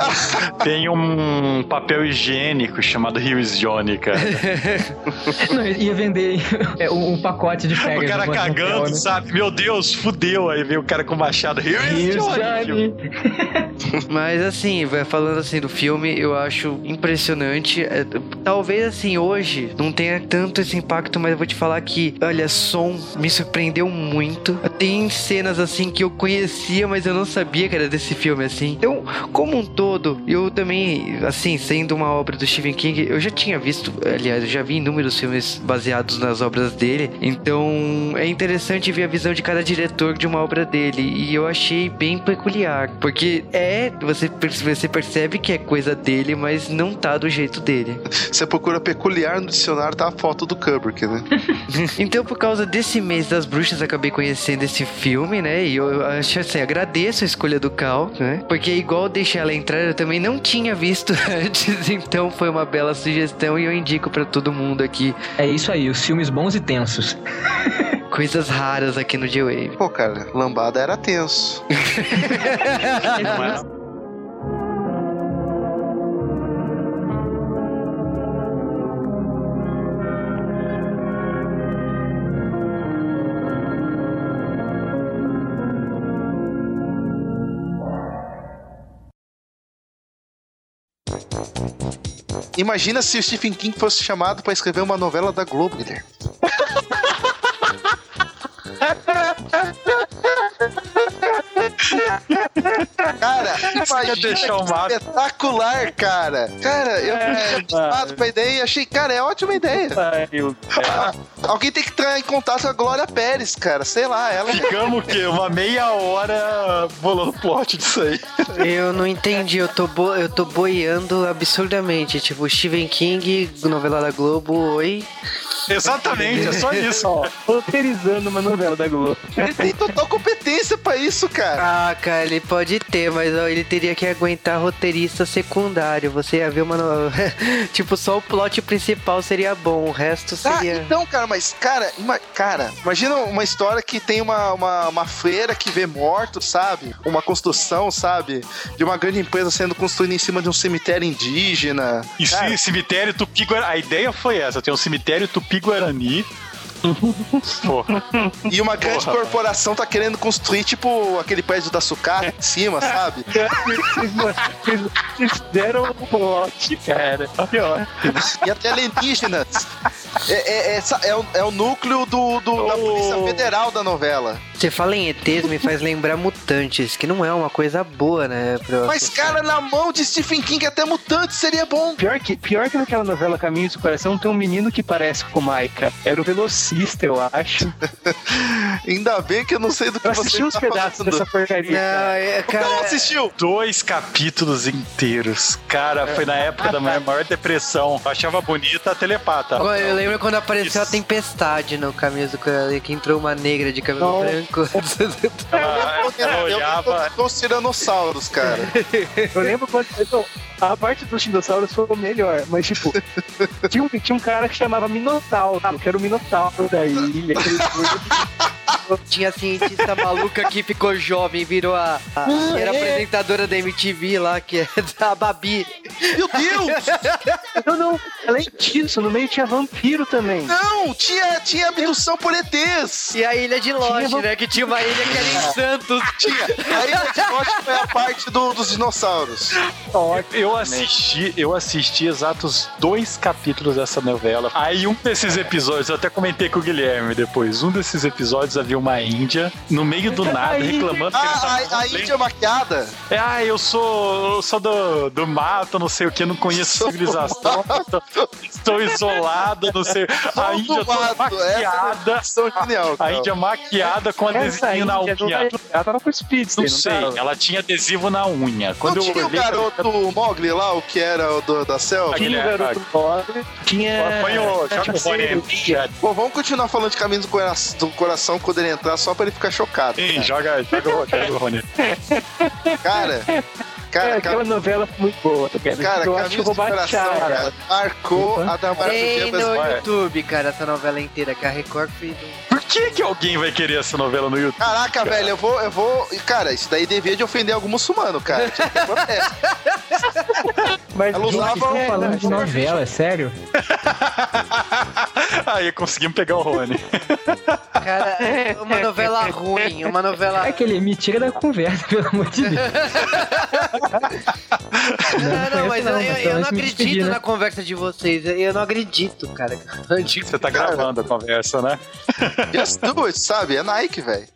Tem um papel higiênico chamado Here's Johnny, cara. Não, ia vender é, um, um pacote de O férias. cara cagando, né? sabe? Meu Deus, fudeu. Aí veio o cara com o machado. Here's Johnny. Mas assim, vai falando assim do filme, eu acho impressionante. É, Talvez assim, hoje não tenha tanto esse impacto, mas eu vou te falar que, olha, som me surpreendeu muito. Tem cenas assim que eu conhecia, mas eu não sabia que era desse filme assim. Então, como um todo, eu também, assim, sendo uma obra do Stephen King, eu já tinha visto, aliás, eu já vi inúmeros filmes baseados nas obras dele. Então, é interessante ver a visão de cada diretor de uma obra dele. E eu achei bem peculiar. Porque é, você, per- você percebe que é coisa dele, mas não tá do jeito dele. Você procura peculiar no dicionário, tá a foto do Kubrick, né? Então, por causa desse mês das bruxas, acabei conhecendo esse filme, né? E eu acho assim, agradeço a escolha do Cal, né? Porque igual deixar ela entrar, eu também não tinha visto antes, então foi uma bela sugestão e eu indico pra todo mundo aqui É isso aí, os filmes bons e tensos. coisas raras aqui no J-Wave. Pô, cara, lambada era tenso. Imagina se o Stephen King fosse chamado pra escrever uma novela da Globo, Guilherme. Cara, imagina deixar o espetacular, cara. Cara, eu É, fui animado com a ideia e achei, cara, é ótima ideia. Ah, alguém tem que entrar em contato com a Glória Pérez, cara. Sei lá, ela. Ficamos o quê? Uma meia hora bolando plot disso aí. Eu não entendi, eu tô, bo eu tô boiando absurdamente. Tipo, Stephen King, novela da Globo, oi. Exatamente, é só isso. Ó, roteirizando uma novela da Globo. Ele tem total competência pra isso, cara. Ah, cara, ele pode ter, mas ó, ele teria que aguentar roteirista secundário. Você ia ver uma. no- tipo, só o plot principal seria bom, o resto Ah, seria. então, cara, mas, cara, ima- cara, imagina uma história que tem uma, uma, uma feira que vê mortos, sabe? Uma construção, sabe? De uma grande empresa sendo construída em cima de um cemitério indígena. E Cara, sim, cemitério Tupi-Guarani. A ideia foi essa: tem um cemitério Tupi-Guarani. Pô, E uma grande Porra. corporação tá querendo construir, tipo, aquele prédio da sucata em cima, sabe? Deram um plot, cara. Pior. E até alienígenas. É, é, é, é o, é o núcleo do, do- da Polícia Federal da novela. Você fala em ETs, me faz lembrar mutantes, que não é uma coisa boa, né? Mas, cara, na mão de Stephen King, até mutante seria bom. Pior que, pior que naquela novela Caminhos do Coração tem um menino que parece com o Maika. Era o velocista, eu acho. Ainda bem que eu não sei do que Eu você assisti uns tá pedaços falando. dessa porcaria. Não, cara. é, cara. Não assistiu? dois capítulos inteiros. Cara, foi na época da minha maior depressão. Eu achava bonita a telepata. Eu lembro quando apareceu a tempestade no caminho do Coração, que entrou uma negra de cabelo Não. Branco. Ela Eu olhava. os tiranossauros, cara. Eu lembro quando. então, a parte dos dinossauros foi o melhor, mas tipo, tinha um, tinha um cara que chamava Minotauro, que era o Minotauro da ilha. Tinha a cientista maluca que ficou jovem, virou a. a- que era apresentadora da MTV lá, que é da Babi. Meu Deus! Não, não, além disso, no meio tinha vampiro também. Não! Tinha, tinha abdução por ETs! E a ilha de Lost, Tinha- né? Que tinha uma ilha que era em Santos. Tinha! A ilha de Lost foi a parte do- dos dinossauros. Eu assisti, eu assisti exatos dois capítulos dessa novela. Aí um desses episódios, eu até comentei com o Guilherme depois. Um desses episódios havia uma índia no meio do nada reclamando que ele Ah, tava a, a Índia maquiada? É, ah, eu sou, eu sou do, do mato, não sei o que, não conheço Sou civilização, estou, estou isolado, não sei. A Índia mato, essa maquiada. São genial, A. Índia maquiada com Essa adesivinho na não unha. Ela tava com Speedster, Não sei, tava? ela tinha adesivo na unha. Quando Não eu tinha o garoto Mogli lá, o que era o do- da selva? Aquele- Tinha o garoto pobre, tinha. Põe o, Pô, vamos continuar falando de caminhos do, cora- do coração quando ele entrar, só pra ele ficar chocado. Sim, joga, joga, o- joga o Rony. Cara, É, cara, aquela novela foi muito boa, cara. cara, eu acho que eu vou baixar cara, ela. marcou Opa. a da Tem no. YouTube, cara, essa novela inteira, que a Record fez. um- Por que, que alguém vai querer essa novela no YouTube? Caraca, velho, eu vou, eu vou. Cara, isso daí devia de ofender algum muçulmano, cara. Que. Mas Ela gente, usava é, falando de novela, é sério? Aí conseguimos pegar o Rony. Cara, uma novela ruim, uma novela. É aquele, me tira da conversa, pelo amor de Deus. Não, não, mas eu, não, eu- mas eu pelo não acredito despedir, né? na conversa de vocês. Eu não acredito, cara. Você tá gravando a conversa, né? Just do it, sabe? É Nike, velho.